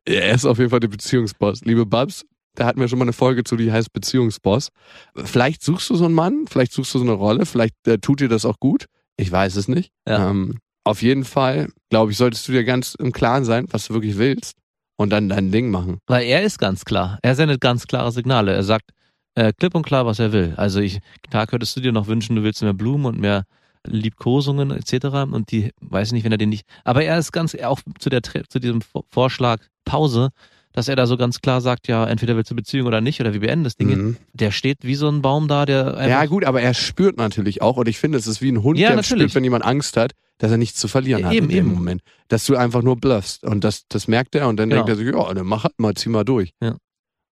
Er ist auf jeden Fall der Beziehungsboss. Liebe Babs, da hatten wir schon mal eine Folge zu, die heißt Beziehungsboss. Vielleicht suchst du so einen Mann, vielleicht suchst du so eine Rolle, vielleicht äh, tut dir das auch gut. Ich weiß es nicht. Ja. Ähm, auf jeden Fall, glaube ich, solltest du dir ganz im Klaren sein, was du wirklich willst und dann dein Ding machen. Weil er ist ganz klar. Er sendet ganz klare Signale. Er sagt äh, klipp und klar, was er will. Also ich, klar könntest du dir noch wünschen, du willst mehr Blumen und mehr Liebkosungen etc. Und die, weiß nicht, wenn er den nicht. Aber er ist ganz, auch zu der zu diesem Vor- Vorschlag Pause, dass er da so ganz klar sagt, ja, entweder willst du Beziehung oder nicht oder wir beenden das Ding. Mhm. Der steht wie so ein Baum da, der Ja, gut, aber er spürt natürlich auch, und ich finde, es ist wie ein Hund, Ja, der natürlich. spürt, wenn jemand Angst hat, dass er nichts zu verlieren hat Eben, in dem eben. Moment. Dass du einfach nur bluffst. Und das, das merkt er und dann Genau. denkt er sich, ja, dann mach halt mal, zieh mal durch. Ja.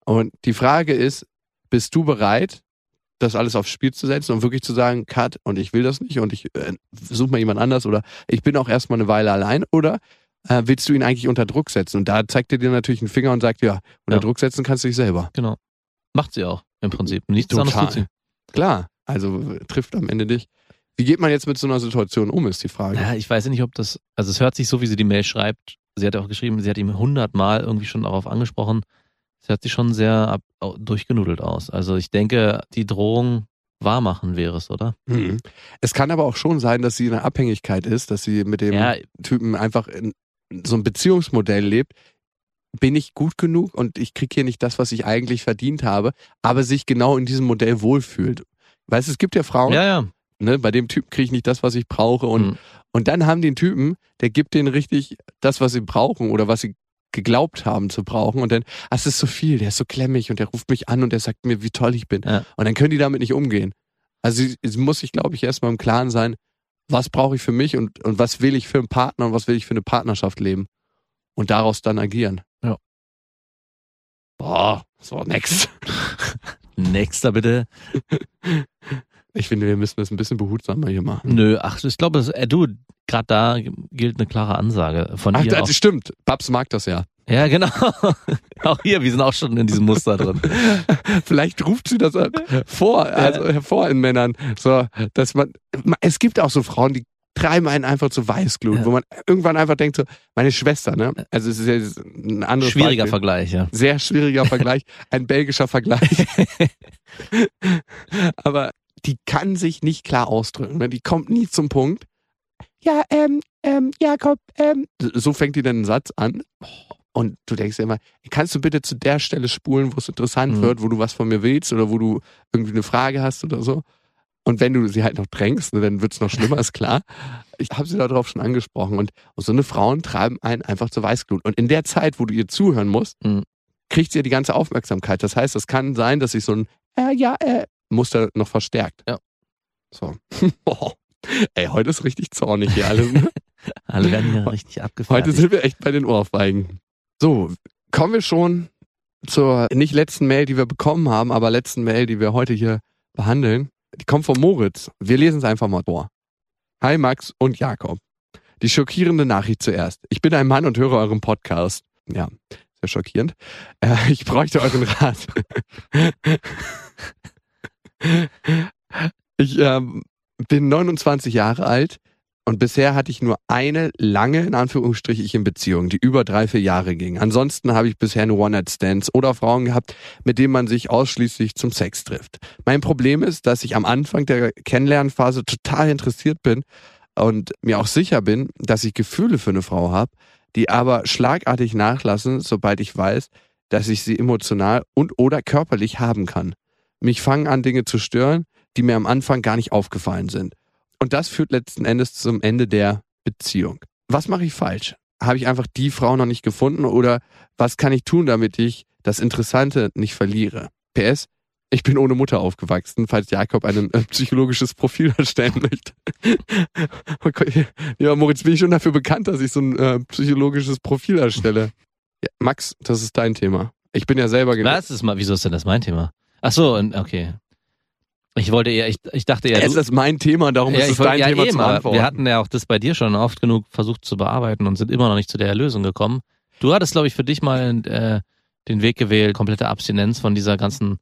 Und die Frage ist, bist du bereit, das alles aufs Spiel zu setzen und wirklich zu sagen, Cut, und ich will das nicht und ich äh, suche mal jemand anders oder ich bin auch erstmal eine Weile allein oder äh, willst du ihn eigentlich unter Druck setzen? Und da zeigt er dir natürlich einen Finger und sagt, ja, unter Ja. Druck setzen kannst du dich selber. genau. Macht sie auch im Prinzip. Nichts Total. anderes tut sie. Klar, also äh, trifft am Ende dich. Wie geht man jetzt mit so einer Situation um, ist die Frage. Ja, ich weiß nicht, ob das, also es hört sich so, wie sie die Mail schreibt. Sie hat auch geschrieben, sie hat ihm hundertmal irgendwie schon darauf angesprochen. Es hört sich schon sehr ab, durchgenudelt aus. Also ich denke, die Drohung wahrmachen wäre es, oder? Mhm. Es kann aber auch schon sein, dass sie in einer Abhängigkeit ist, dass sie mit dem Ja, Typen einfach in so ein Beziehungsmodell lebt. Bin ich gut genug und ich kriege hier nicht das, was ich eigentlich verdient habe, aber sich genau in diesem Modell wohlfühlt. Weißt du, es gibt ja Frauen, ja, ja. ne, bei dem Typen kriege ich nicht das, was ich brauche und, Mhm. und dann haben die einen Typen, der gibt denen richtig das, was sie brauchen oder was sie geglaubt haben zu brauchen und dann, ah, es ist so viel, der ist so klemmig und der ruft mich an und der sagt mir, wie toll ich bin. Ja. Und dann können die damit nicht umgehen. Also sie muss sich, glaube ich, erstmal im Klaren sein, was brauche ich für mich und, und was will ich für einen Partner und was will ich für eine Partnerschaft leben. Und daraus dann agieren. Ja. Boah, so, next. [LAUGHS] Nächster bitte. [LAUGHS] Ich finde, wir müssen das ein bisschen behutsamer hier machen. Nö, ach, ich glaube, äh, du, gerade da gilt eine klare Ansage von Ach, ihr. das Auch. stimmt. Babs mag das ja. Ja, genau. [LAUGHS] auch hier, wir sind auch schon in diesem Muster drin. [LAUGHS] Vielleicht ruft sie das vor, also hervor in Männern. So, dass man, es gibt auch so Frauen, die treiben einen einfach zu Weißglut, Ja. wo man irgendwann einfach denkt so, meine Schwester, ne? Also es ist ja ein anderes Schwieriger Beispiel. Vergleich, ja. Sehr schwieriger Vergleich, ein belgischer Vergleich. [LAUGHS] Aber die kann sich nicht klar ausdrücken. Ne? Die kommt nie zum Punkt. Ja, ähm, ähm, Jakob, ähm. So fängt die dann einen Satz an. Und du denkst dir immer, kannst du bitte zu der Stelle spulen, wo es interessant Mhm. wird, wo du was von mir willst oder wo du irgendwie eine Frage hast oder so. Und wenn du sie halt noch drängst, ne, dann wird's noch schlimmer, ist klar. Ich habe sie darauf schon angesprochen. Und, und so eine Frauen treiben einen einfach zur Weißglut. Und in der Zeit, wo du ihr zuhören musst, Mhm. kriegt sie ja die ganze Aufmerksamkeit. Das heißt, es kann sein, dass sich so ein äh, ja, äh, Muster noch verstärkt. Ja. So. [LAUGHS] Boah. Ey, heute ist richtig zornig hier alles. Ne? [LAUGHS] Alle werden hier richtig Heute abgefertigt. sind wir echt bei den Ohrfeigen. So, kommen wir schon zur nicht letzten Mail, die wir bekommen haben, aber letzten Mail, die wir heute hier behandeln. Die kommt von Moritz. Wir lesen es einfach mal vor. Hi Max und Jakob. Die schockierende Nachricht zuerst. Ich bin ein Mann und höre euren Podcast. Ja, sehr schockierend. Äh, [LAUGHS] ich bräuchte euren Rat. [LAUGHS] ich ähm, bin 29 Jahre alt und bisher hatte ich nur eine lange, in Anführungsstrichen, Beziehung, die über drei, vier Jahre ging. Ansonsten habe ich bisher nur One-Night-Stands oder Frauen gehabt, mit denen man sich ausschließlich zum Sex trifft. Mein Problem ist, dass ich am Anfang der Kennenlernphase total interessiert bin und mir auch sicher bin, dass ich Gefühle für eine Frau habe, die aber schlagartig nachlassen, sobald ich weiß, dass ich sie emotional und oder körperlich haben kann. Mich fangen an, Dinge zu stören, die mir am Anfang gar nicht aufgefallen sind. Und das führt letzten Endes zum Ende der Beziehung. Was mache ich falsch? Habe ich einfach die Frau noch nicht gefunden oder was kann ich tun, damit ich das Interessante nicht verliere? PS, ich bin ohne Mutter aufgewachsen, falls Jakob ein äh, psychologisches Profil erstellen möchte. [LAUGHS] okay. Ja, Moritz, bin ich schon dafür bekannt, dass ich so ein äh, psychologisches Profil erstelle. Ja, Max, das ist dein Thema. Ich bin ja selber genau. Was ist mal, wieso ist denn das mein Thema? Ach so, okay. Ich wollte eher, ich, ich dachte ja. Es ist mein Thema, darum ja, ist es dein ja, Thema eben, zu beantworten. Wir hatten ja auch das bei dir schon oft genug versucht zu bearbeiten und sind immer noch nicht zu der Lösung gekommen. Du hattest, glaube ich, für dich mal äh, den Weg gewählt, komplette Abstinenz von dieser ganzen,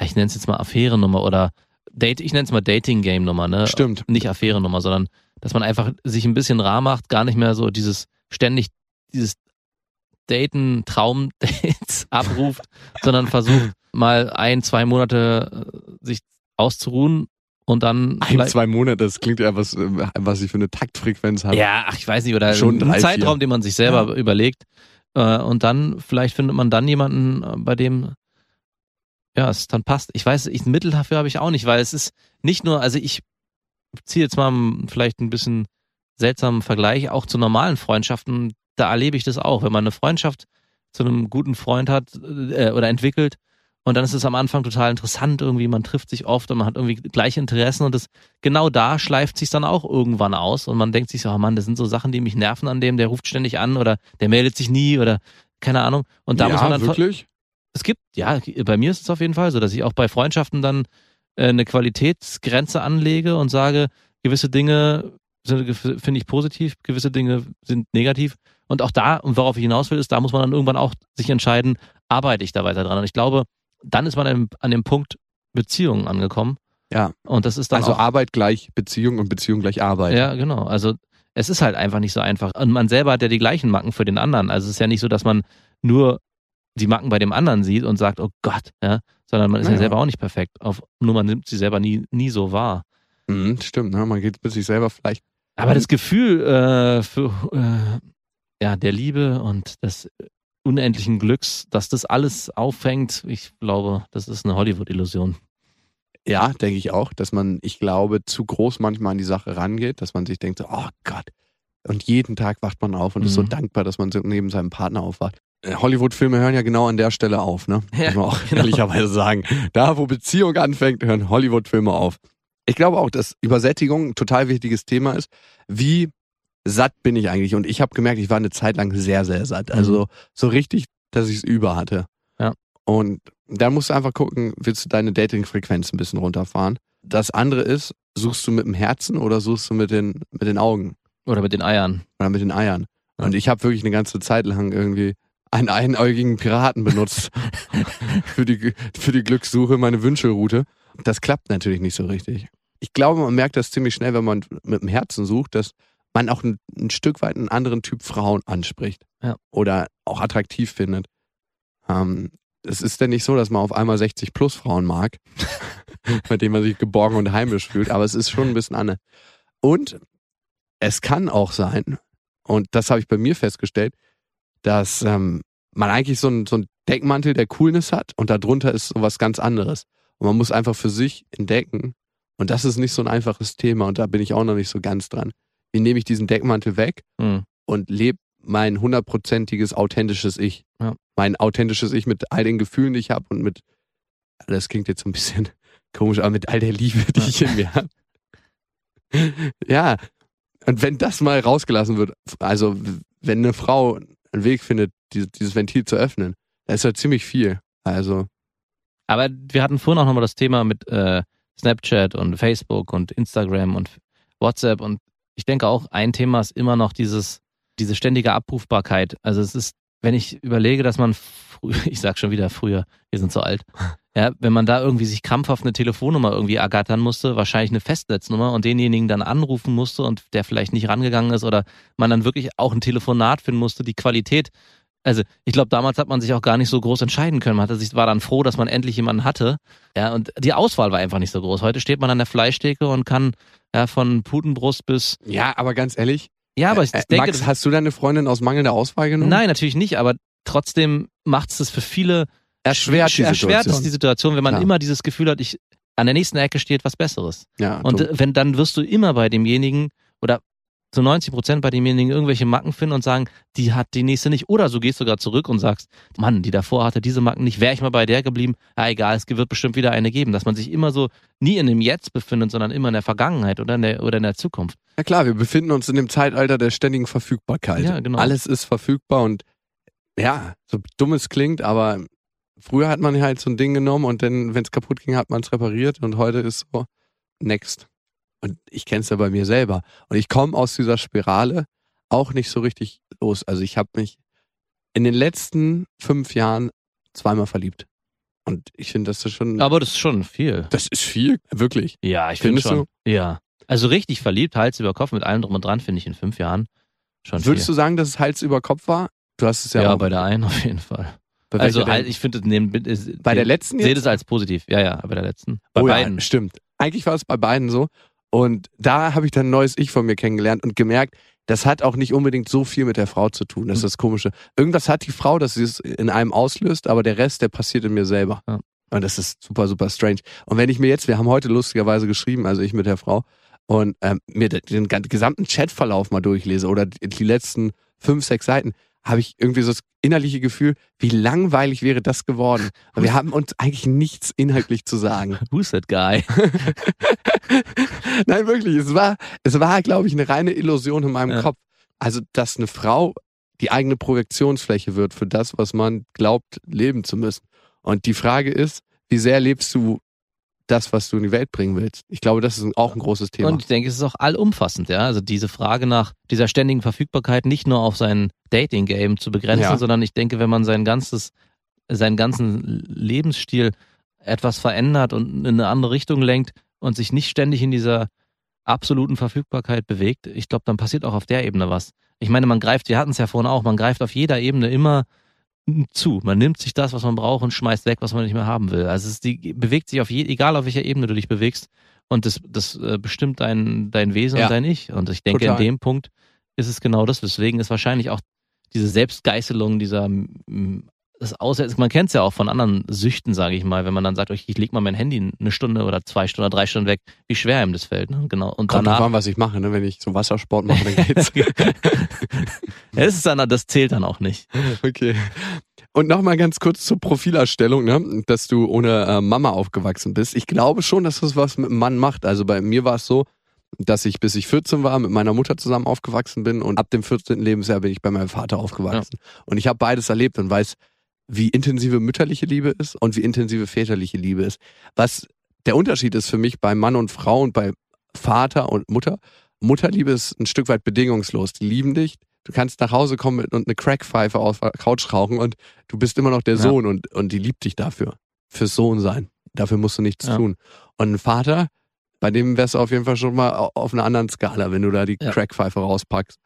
ich nenne es jetzt mal Affärennummer oder Date, ich nenne es mal Dating-Game-Nummer, ne? Stimmt. Nicht Affärennummer, sondern dass man einfach sich ein bisschen rar macht, gar nicht mehr so dieses ständig dieses Daten, Traum-Dates [LAUGHS] abruft, sondern versucht mal ein, zwei Monate äh, sich auszuruhen und dann. Ein, zwei Monate, das klingt ja was, was ich für eine Taktfrequenz habe. Ja, ach, ich weiß nicht, oder Schon ein drei, Zeitraum, vier. den man sich selber ja. überlegt. Äh, und dann, vielleicht findet man dann jemanden, äh, bei dem ja, es dann passt. Ich weiß, ich, ein Mittel dafür habe ich auch nicht, weil es ist nicht nur, also ich ziehe jetzt mal vielleicht ein bisschen seltsamen Vergleich, auch zu normalen Freundschaften, da erlebe ich das auch. Wenn man eine Freundschaft zu einem guten Freund hat äh, oder entwickelt, und dann ist es am Anfang total interessant irgendwie, man trifft sich oft und man hat irgendwie gleiche Interessen und das genau da schleift sich dann auch irgendwann aus und man denkt sich so, oh Mann, das sind so Sachen, die mich nerven an dem, der ruft ständig an oder der meldet sich nie oder keine Ahnung. Und da ja, muss man dann wirklich? Es gibt, ja, bei mir ist es auf jeden Fall so, dass ich auch bei Freundschaften dann äh, eine Qualitätsgrenze anlege und sage, gewisse Dinge finde ich positiv, gewisse Dinge sind negativ. Und auch da, und worauf ich hinaus will, ist, da muss man dann irgendwann auch sich entscheiden, arbeite ich da weiter dran. Und ich glaube, dann ist man an, an dem Punkt Beziehungen angekommen. Ja. Und das ist dann also auch, Arbeit gleich Beziehung und Beziehung gleich Arbeit. Ja, genau. Also es ist halt einfach nicht so einfach. Und man selber hat ja die gleichen Macken für den anderen. Also es ist ja nicht so, dass man nur die Macken bei dem anderen sieht und sagt, oh Gott, ja, sondern man ist ja, ja selber auch nicht perfekt. Auf, nur man nimmt sie selber nie, nie so wahr. Mhm, stimmt, ne? man geht mit sich selber vielleicht. Aber das Gefühl äh, für äh, ja der Liebe und das unendlichen Glücks, dass das alles auffängt, ich glaube, das ist eine Hollywood-Illusion. Ja, denke ich auch, dass man, ich glaube, zu groß manchmal an die Sache rangeht, dass man sich denkt, oh Gott. Und jeden Tag wacht man auf und mhm. ist so mhm. dankbar, dass man neben seinem Partner aufwacht. Äh, Hollywood-Filme hören ja genau an der Stelle auf, ne? Ja, [LAUGHS] Muss man auch genau. ehrlicherweise sagen. Da, wo Beziehung anfängt, hören Hollywood-Filme auf. Ich glaube auch, dass Übersättigung ein total wichtiges Thema ist. Wie satt bin ich eigentlich. Und ich habe gemerkt, ich war eine Zeit lang sehr, sehr satt. Also mhm. so richtig, dass ich es über hatte. Ja. Und da musst du einfach gucken, willst du deine Dating-Frequenz ein bisschen runterfahren. Das andere ist, suchst du mit dem Herzen oder suchst du mit den, mit den Augen? Oder mit den Eiern. Oder mit den Eiern. Ja. Und ich habe wirklich eine ganze Zeit lang irgendwie einen einäugigen Piraten benutzt [LAUGHS] für, die, für die Glückssuche, meine Wünschelroute. Das klappt natürlich nicht so richtig. Ich glaube, man merkt das ziemlich schnell, wenn man mit dem Herzen sucht, dass man auch ein, ein Stück weit einen anderen Typ Frauen anspricht ja. oder auch attraktiv findet. Ähm, es ist denn nicht so, dass man auf einmal 60 plus Frauen mag, [LAUGHS] mit denen man sich geborgen und heimisch fühlt, aber es ist schon ein bisschen anders. Und es kann auch sein, und das habe ich bei mir festgestellt, dass ähm, man eigentlich so ein, so Deckmantel der Coolness hat und darunter ist sowas ganz anderes. Und man muss einfach für sich entdecken. Und das ist nicht so ein einfaches Thema und da bin ich auch noch nicht so ganz dran wie nehme ich diesen Deckmantel weg mhm. und lebe mein hundertprozentiges authentisches Ich. Ja. Mein authentisches Ich mit all den Gefühlen, die ich habe und mit, das klingt jetzt so ein bisschen [LAUGHS] komisch, aber mit all der Liebe, die ja. ich in mir habe. [LAUGHS] ja, und wenn das mal rausgelassen wird, also wenn eine Frau einen Weg findet, dieses Ventil zu öffnen, da ist ja ziemlich viel. Also. Aber wir hatten vorhin auch nochmal das Thema mit äh, Snapchat und Facebook und Instagram und WhatsApp und ich denke auch, ein Thema ist immer noch dieses, diese ständige Abrufbarkeit. Also es ist, wenn ich überlege, dass man früher, [LAUGHS] ich sag schon wieder früher, wir sind so alt, [LAUGHS] ja, wenn man da irgendwie sich krampfhaft eine Telefonnummer irgendwie ergattern musste, wahrscheinlich eine Festnetznummer und denjenigen dann anrufen musste und der vielleicht nicht rangegangen ist oder man dann wirklich auch ein Telefonat finden musste, die Qualität also ich glaube, damals hat man sich auch gar nicht so groß entscheiden können. Man hatte sich, war dann froh, dass man endlich jemanden hatte. Ja, und die Auswahl war einfach nicht so groß. Heute steht man an der Fleischtheke und kann ja, von Putenbrust bis. Ja, aber ganz ehrlich. Ja, aber ich äh, denke. Max, hast du deine Freundin aus mangelnder Auswahl genommen? Nein, natürlich nicht, aber trotzdem macht es das für viele Erschwert die erschwert es die Situation, wenn man Klar. immer dieses Gefühl hat, ich an der nächsten Ecke steht was Besseres. Ja, Und äh, wenn dann wirst du immer bei demjenigen oder zu 90 Prozent bei demjenigen irgendwelche Macken finden und sagen, die hat die nächste nicht. Oder du gehst sogar zurück und sagst, Mann, die davor hatte diese Macken nicht, wäre ich mal bei der geblieben. Ja, egal, es wird bestimmt wieder eine geben. Dass man sich immer so nie in dem Jetzt befindet, sondern immer in der Vergangenheit oder in der, oder in der Zukunft. Ja klar, wir befinden uns in dem Zeitalter der ständigen Verfügbarkeit. Ja, genau. Alles ist verfügbar und ja, so dumm es klingt, aber früher hat man halt so ein Ding genommen und dann, wenn es kaputt ging, hat man es repariert und heute ist so next. Und ich kenne es ja bei mir selber. Und ich komme aus dieser Spirale auch nicht so richtig los. Also ich habe mich in den letzten fünf Jahren zweimal verliebt. Und ich finde, das ist schon. Aber das ist schon viel. das ist viel, wirklich. Ja, ich finde schon. Ja. Also richtig verliebt, Hals über Kopf mit allem drum und dran, finde ich in fünf Jahren schon Würdest viel. du sagen, dass es Hals über Kopf war? Du hast es ja, ja, auch bei der einen auf jeden Fall. bei Also denn? ich finde, nehmen- ist- bei der letzten sehe jetzt? das als positiv. Ja, ja, bei der letzten. Bei oh beiden. ja, stimmt. Eigentlich war es bei beiden so. Und da habe ich dann ein neues Ich von mir kennengelernt und gemerkt, das hat auch nicht unbedingt so viel mit der Frau zu tun. Das ist das Komische. Irgendwas hat die Frau, dass sie es in einem auslöst, aber der Rest, der passiert in mir selber. Ja. Und das ist super, super strange. Und wenn ich mir jetzt, wir haben heute lustigerweise geschrieben, also ich mit der Frau, und ähm, mir den gesamten Chatverlauf mal durchlese oder die letzten fünf, sechs Seiten, habe ich irgendwie so das innerliche Gefühl, wie langweilig wäre das geworden. Weil wir haben uns eigentlich nichts inhaltlich zu sagen. [LAUGHS] Who's that guy? [LAUGHS] Nein, wirklich. Es war, es war, glaube ich, eine reine Illusion in meinem Ja. Kopf. Also, dass eine Frau die eigene Projektionsfläche wird für das, was man glaubt, leben zu müssen. Und die Frage ist, wie sehr lebst du das, was du in die Welt bringen willst? Ich glaube, das ist auch ein großes Thema. Und ich denke, es ist auch allumfassend, ja. Also diese Frage nach dieser ständigen Verfügbarkeit nicht nur auf sein Dating-Game zu begrenzen, Ja. sondern ich denke, wenn man sein ganzes, seinen ganzen Lebensstil etwas verändert und in eine andere Richtung lenkt und sich nicht ständig in dieser absoluten Verfügbarkeit bewegt, ich glaube, dann passiert auch auf der Ebene was. Ich meine, man greift, wir hatten es ja vorhin auch, man greift auf jeder Ebene immer zu. Man nimmt sich das, was man braucht und schmeißt weg, was man nicht mehr haben will. Also es die, bewegt sich auf je, egal auf welcher Ebene du dich bewegst und das, das äh, bestimmt dein, dein Wesen Ja. und dein Ich. Und ich denke, Total. in dem Punkt ist es genau das. Deswegen ist wahrscheinlich auch diese Selbstgeißelung, dieser das Aussetzen, man kennt es ja auch von anderen Süchten, sage ich mal, wenn man dann sagt, ich, ich leg mal mein Handy eine Stunde oder zwei Stunden oder drei Stunden weg, wie schwer ihm das fällt. Ne? Genau. Und Kommt danach an, was ich mache, ne? Wenn ich so Wassersport mache, dann geht's. [LAUGHS] ja, das, ist dann, das zählt dann auch nicht. okay. Und nochmal ganz kurz zur Profilerstellung, ne? dass du ohne äh, Mama aufgewachsen bist. Ich glaube schon, dass das was mit dem Mann macht. Also bei mir war es so, dass ich bis ich 14 war mit meiner Mutter zusammen aufgewachsen bin und ab dem 14. Lebensjahr bin ich bei meinem Vater aufgewachsen. Und ich habe beides erlebt und weiß, wie intensive mütterliche Liebe ist und wie intensive väterliche Liebe ist. Was der Unterschied ist für mich bei Mann und Frau und bei Vater und Mutter. Mutterliebe ist ein Stück weit bedingungslos. Die lieben dich. Du kannst nach Hause kommen und eine Crackpfeife auf der Couch rauchen und du bist immer noch der Ja. Sohn und, und die liebt dich dafür. Fürs Sohn sein. Dafür musst du nichts Ja. tun. Und ein Vater, bei dem wärst du auf jeden Fall schon mal au- auf einer anderen Skala, wenn du da die Ja. Crackpfeife rauspackst.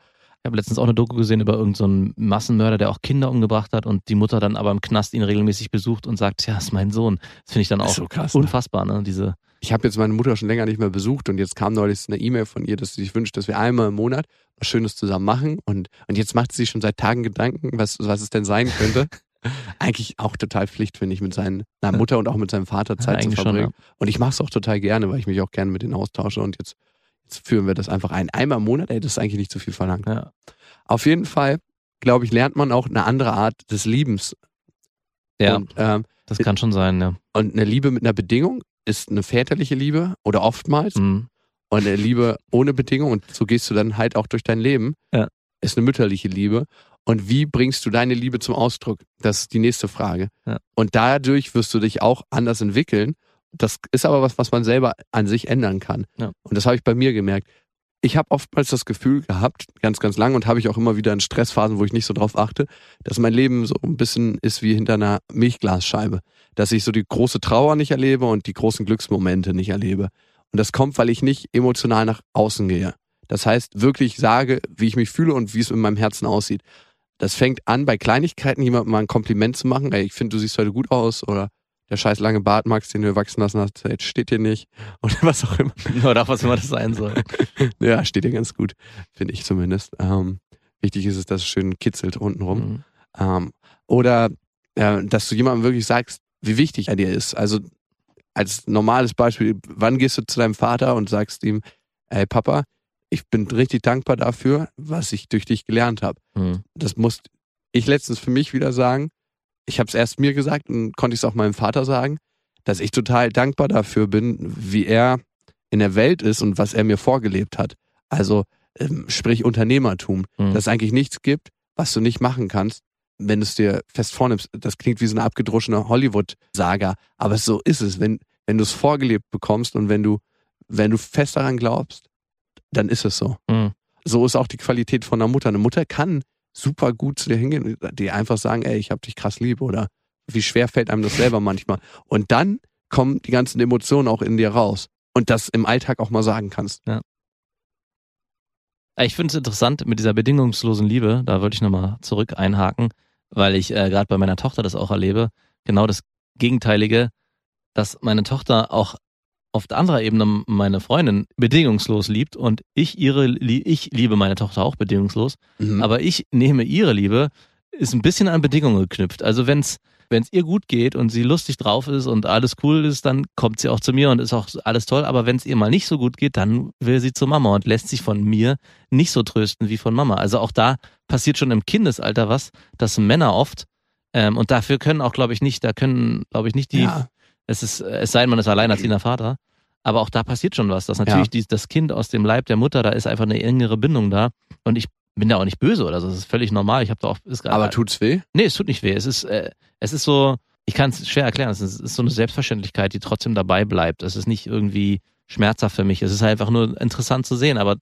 Ich habe letztens auch eine Doku gesehen über irgendeinen so Massenmörder, der auch Kinder umgebracht hat und die Mutter dann aber im Knast ihn regelmäßig besucht und sagt, ja, ist mein Sohn. Das finde ich dann auch so krass. Ne? unfassbar, ne? Diese, Ich habe jetzt meine Mutter schon länger nicht mehr besucht und jetzt kam neulich eine E-Mail von ihr, dass sie sich wünscht, dass wir einmal im Monat was Schönes zusammen machen und, und jetzt macht sie sich schon seit Tagen Gedanken, was, was es denn sein könnte. [LAUGHS] Eigentlich auch total Pflicht, finde ich, mit seiner Mutter und auch mit seinem Vater Zeit zu eigentlich schon, verbringen. Und ich mache es auch total gerne, weil ich mich auch gerne mit denen austausche und jetzt führen wir das einfach ein. Einmal im Monat, ey, das ist eigentlich nicht zu viel verlangt. ja. Auf jeden Fall, glaube ich, lernt man auch eine andere Art des Liebens. ja, Und, ähm, das kann schon sein, ja. und eine Liebe mit einer Bedingung ist eine väterliche Liebe oder oftmals. Mhm. Und eine Liebe ohne Bedingung, und so gehst du dann halt auch durch dein Leben, Ja. ist eine mütterliche Liebe. Und wie bringst du deine Liebe zum Ausdruck? Das ist die nächste Frage. Ja. Und dadurch wirst du dich auch anders entwickeln. Das ist aber was, was man selber an sich ändern kann. Ja. Und das habe ich bei mir gemerkt. ich habe oftmals das Gefühl gehabt, ganz, ganz lang und habe ich auch immer wieder in Stressphasen, wo ich nicht so drauf achte, dass mein Leben so ein bisschen ist wie hinter einer Milchglasscheibe. Dass ich so die große Trauer nicht erlebe und die großen Glücksmomente nicht erlebe. Und das kommt, weil ich nicht emotional nach außen gehe. Das heißt, wirklich sage, wie ich mich fühle und wie es in meinem Herzen aussieht. Das fängt an, bei Kleinigkeiten jemandem mal ein Kompliment zu machen. Ey, ich finde, du siehst heute gut aus oder der scheiß lange Bart, Max, den du wachsen lassen hast, jetzt steht dir nicht. [LAUGHS] Oder was auch immer. [LAUGHS] Oder was immer das sein soll. [LAUGHS] ja, steht dir ganz gut, finde ich zumindest. Ähm, wichtig ist es, dass es schön kitzelt untenrum. Mhm. Ähm, oder äh, dass du jemandem wirklich sagst, wie wichtig er dir ist. Also als normales Beispiel, wann gehst du zu deinem Vater und sagst ihm, ey Papa, ich bin richtig dankbar dafür, was ich durch dich gelernt habe. Mhm. Das muss ich letztens für mich wieder sagen. Ich habe es erst mir gesagt und konnte es auch meinem Vater sagen, dass ich total dankbar dafür bin, wie er in der Welt ist und was er mir vorgelebt hat. Also ähm, sprich Unternehmertum, Mhm. dass es eigentlich nichts gibt, was du nicht machen kannst, wenn du es dir fest vornimmst. Das klingt wie so eine abgedroschene Hollywood-Saga, aber so ist es. Wenn, wenn du es vorgelebt bekommst und wenn du, wenn du fest daran glaubst, dann ist es so. Mhm. So ist auch die Qualität von einer Mutter. Eine Mutter kann super gut zu dir hingehen und dir einfach sagen, ey, ich hab dich krass lieb oder wie schwer fällt einem das selber manchmal. Und dann kommen die ganzen Emotionen auch in dir raus und das im Alltag auch mal sagen kannst. Ich finde es interessant mit dieser bedingungslosen Liebe, da wollte ich nochmal zurück einhaken, weil ich äh, gerade bei meiner Tochter das auch erlebe, genau das Gegenteilige, dass meine Tochter auch auf der anderen Ebene meine Freundin bedingungslos liebt und ich ihre, ich liebe meine Tochter auch bedingungslos, Mhm. aber ich nehme ihre Liebe, ist ein bisschen an Bedingungen geknüpft. Also wenn's wenn es ihr gut geht und sie lustig drauf ist und alles cool ist, dann kommt sie auch zu mir und ist auch alles toll. Aber wenn es ihr mal nicht so gut geht, dann will sie zu Mama und lässt sich von mir nicht so trösten wie von Mama. Also auch da passiert schon im Kindesalter was, dass Männer oft ähm, und dafür können auch, glaube ich, nicht, da können, glaube ich, nicht die, ja. Es ist, es sei denn, man ist alleinerziehender Vater. Aber auch da passiert schon was, dass natürlich Ja. die, das Kind aus dem Leib der Mutter, da ist einfach eine engere Bindung da. Und ich bin da auch nicht böse oder so. Das ist völlig normal. Ich habe da auch, ist Aber tut's weh? Nee, es tut nicht weh. Es ist, äh, es ist so, ich kann es schwer erklären. Es ist, es ist so eine Selbstverständlichkeit, die trotzdem dabei bleibt. Es ist nicht irgendwie schmerzhaft für mich. Es ist einfach nur interessant zu sehen, aber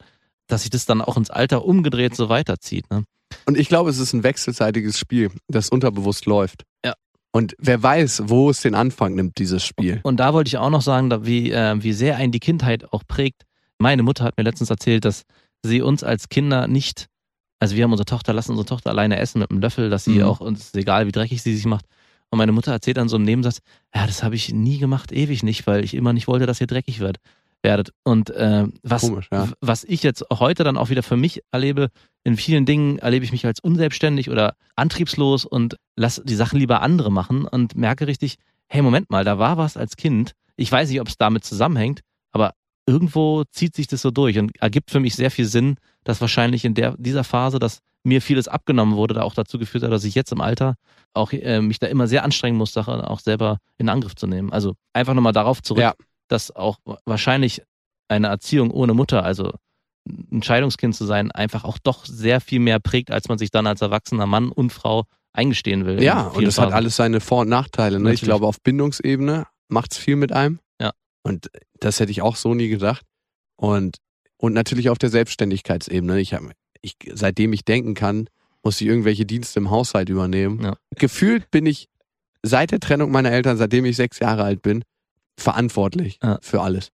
dass sich das dann auch ins Alter umgedreht so weiterzieht. Ne? Und ich glaube, es ist ein wechselseitiges Spiel, das unterbewusst läuft. Ja. Und wer weiß, wo es den Anfang nimmt, dieses Spiel. Und da wollte ich auch noch sagen, wie, äh, wie sehr einen die Kindheit auch prägt. Meine Mutter hat mir letztens erzählt, dass sie uns als Kinder nicht, also wir haben unsere Tochter, lassen unsere Tochter alleine essen mit einem Löffel, dass sie Mhm. auch, uns egal, wie dreckig sie sich macht. Und meine Mutter erzählt dann so im Nebensatz, ja, das habe ich nie gemacht, ewig nicht, weil ich immer nicht wollte, dass ihr dreckig wird, werdet. Und äh, was, Komisch, ja. was ich jetzt heute dann auch wieder für mich erlebe, in vielen Dingen erlebe ich mich als unselbstständig oder antriebslos und lass die Sachen lieber andere machen und merke richtig, hey, Moment mal, da war was als Kind. Ich weiß nicht, ob es damit zusammenhängt, aber irgendwo zieht sich das so durch und ergibt für mich sehr viel Sinn, dass wahrscheinlich in der, dieser Phase, dass mir vieles abgenommen wurde, da auch dazu geführt hat, dass ich jetzt im Alter auch äh, mich da immer sehr anstrengen muss, Sachen auch selber in Angriff zu nehmen. Also einfach nochmal darauf zurück, Ja. dass auch wahrscheinlich eine Erziehung ohne Mutter, also ein Scheidungskind zu sein, einfach auch doch sehr viel mehr prägt, als man sich dann als erwachsener Mann und Frau eingestehen will. Ja, und das hat Phasen. alles seine Vor- und Nachteile. Ne? Ich glaube, auf Bindungsebene macht's viel mit einem. Ja. Und das hätte ich auch so nie gedacht. Und, und natürlich auf der Selbstständigkeitsebene. Ich hab, ich, seitdem ich denken kann, muss ich irgendwelche Dienste im Haushalt übernehmen. Ja. Gefühlt bin ich seit der Trennung meiner Eltern, seitdem ich sechs Jahre alt bin, verantwortlich Ja. für alles.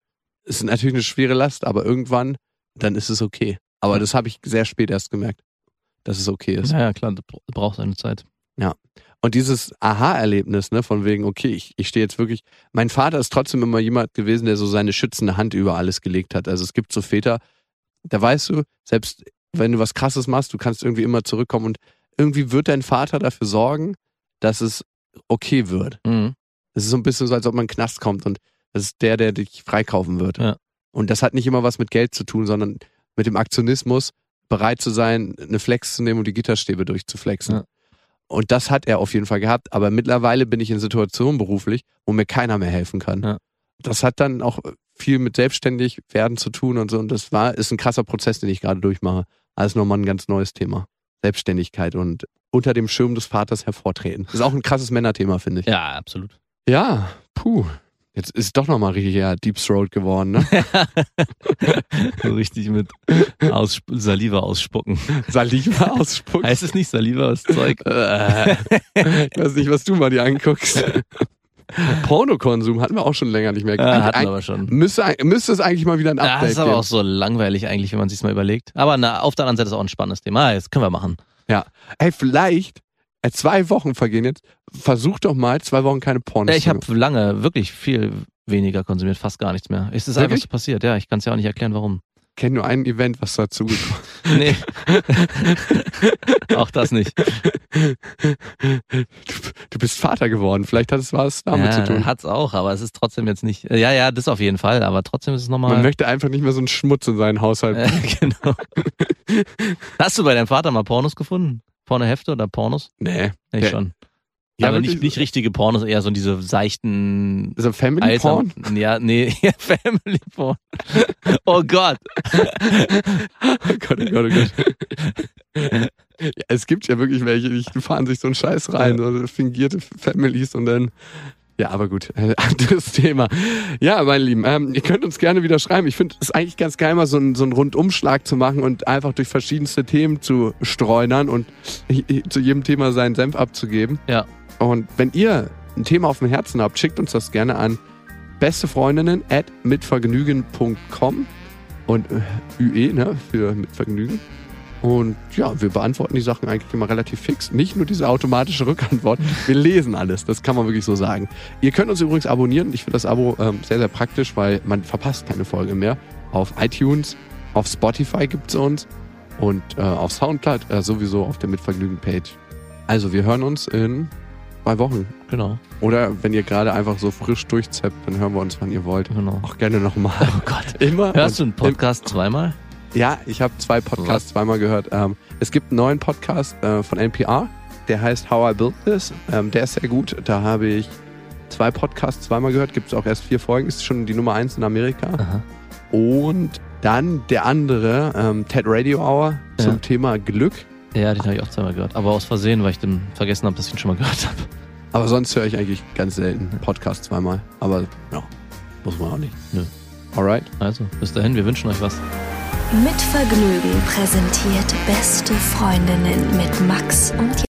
Es ist natürlich eine schwere Last, aber irgendwann, dann ist es okay. Aber Ja. das habe ich sehr spät erst gemerkt, dass es okay ist. Ja, ja, klar, das braucht seine Zeit. Und dieses Aha-Erlebnis, ne, von wegen, okay, ich, ich stehe jetzt wirklich. Mein Vater ist trotzdem immer jemand gewesen, der so seine schützende Hand über alles gelegt hat. Also es gibt so Väter, da weißt du, selbst wenn du was krasses machst, du kannst irgendwie immer zurückkommen und irgendwie wird dein Vater dafür sorgen, dass es okay wird. Mhm. Es ist so ein bisschen so, als ob man in den Knast kommt und das ist der, der dich freikaufen wird. Ja. Und das hat nicht immer was mit Geld zu tun, sondern mit dem Aktionismus, bereit zu sein, eine Flex zu nehmen und die Gitterstäbe durchzuflexen. Ja. Und das hat er auf jeden Fall gehabt. Aber mittlerweile bin ich in Situationen beruflich, wo mir keiner mehr helfen kann. Ja. Das hat dann auch viel mit selbstständig werden zu tun und so. Und das war, ist ein krasser Prozess, den ich gerade durchmache. Also nochmal ein ganz neues Thema. Selbstständigkeit und unter dem Schirm des Vaters hervortreten. Das ist auch ein krasses Männerthema, finde ich. Ja, absolut. Ja, puh. Jetzt ist doch nochmal richtig ja, Deep Throat geworden, ne? [LAUGHS] so richtig mit Aussp Saliva ausspucken. Saliva [LAUGHS] ausspucken. Heißt es nicht Saliva, das Zeug? [LAUGHS] Ich weiß nicht, was du mal dir anguckst. Pornokonsum hatten wir auch schon länger nicht mehr. Ja, hatten wir aber schon. Müsste, müsste es eigentlich mal wieder ein Ja, Update das ist aber geben. auch so langweilig eigentlich, wenn man sich mal überlegt. Aber na, auf der anderen Seite ist auch ein spannendes Thema. Ah, Jetzt können wir machen. Ja. Ey, vielleicht, äh, zwei Wochen vergehen jetzt. Versuch doch mal zwei Wochen keine Pornos Ja, ich habe lange wirklich viel weniger konsumiert, fast gar nichts mehr. Es ist einfach Wirklich? so passiert, ja. Ich kann es ja auch nicht erklären, warum. kenne nur ein Event, was dazu gekommen [LAUGHS] Nee. auch das nicht. du, bist Vater geworden. Vielleicht hat es was damit ja, zu tun. Hat's auch, aber es ist trotzdem jetzt nicht. Ja, ja, das auf jeden Fall, aber trotzdem ist es nochmal. Man möchte einfach nicht mehr so einen Schmutz in seinen Haushalt. Äh, genau. [LAUGHS] Hast du bei deinem Vater mal Pornos gefunden? Pornohefte oder Pornos? nee. Ich Der- schon. Ja, aber nicht, nicht richtige Pornos, eher so diese seichten So Family Porn? Alter, ja, nee, [LAUGHS] Family Porn. Oh Gott. Oh Gott, oh Gott, oh Gott. ja, es gibt ja wirklich welche, die fahren sich so einen Scheiß rein, so fingierte Families und dann. Ja, aber gut, äh, [LAUGHS] anderes Thema. Ja, meine Lieben, ähm, ihr könnt uns gerne wieder schreiben. Ich finde es eigentlich ganz geil, mal so einen, so einen Rundumschlag zu machen und einfach durch verschiedenste Themen zu streunern und zu jedem Thema seinen Senf abzugeben. Ja. Und wenn ihr ein Thema auf dem Herzen habt, schickt uns das gerne an bestefreundinnen at mitvergnügen.com und äh, UE, ne, für Mitvergnügen. Und ja, wir beantworten die Sachen eigentlich immer relativ fix. Nicht nur diese automatische Rückantwort. Wir lesen alles. Das kann man wirklich so sagen. Ihr könnt uns übrigens abonnieren. Ich finde das Abo ähm, sehr, sehr praktisch, weil man verpasst keine Folge mehr. Auf iTunes, auf Spotify gibt's uns und äh, auf Soundcloud äh, sowieso auf der Mitvergnügen-Page. Also, wir hören uns in zwei Wochen. Genau, Oder wenn ihr gerade einfach so frisch durchzappt, dann hören wir uns, wann ihr wollt. genau. Auch gerne nochmal. Oh Gott. Immer. Hörst du einen Podcast zweimal? ja, ich habe zwei Podcasts zweimal gehört. Ähm, es gibt einen neuen Podcast äh, von NPR, der heißt How I Built This. Ähm, der ist sehr gut. Da habe ich zwei Podcasts zweimal gehört. Gibt es auch erst vier Folgen. Ist schon die Nummer eins in Amerika. Aha. Und dann der andere, ähm, TED Radio Hour zum Ja. Thema Glück. Ja, den habe ich auch zweimal gehört. Aber aus Versehen, weil ich dann vergessen habe, dass ich ihn schon mal gehört habe. Aber sonst höre ich eigentlich ganz selten Podcast zweimal. Aber ja, muss man auch nicht. Nö. Alright. Also, bis dahin, wir wünschen euch was. Mit Vergnügen präsentiert beste Freundinnen mit Max und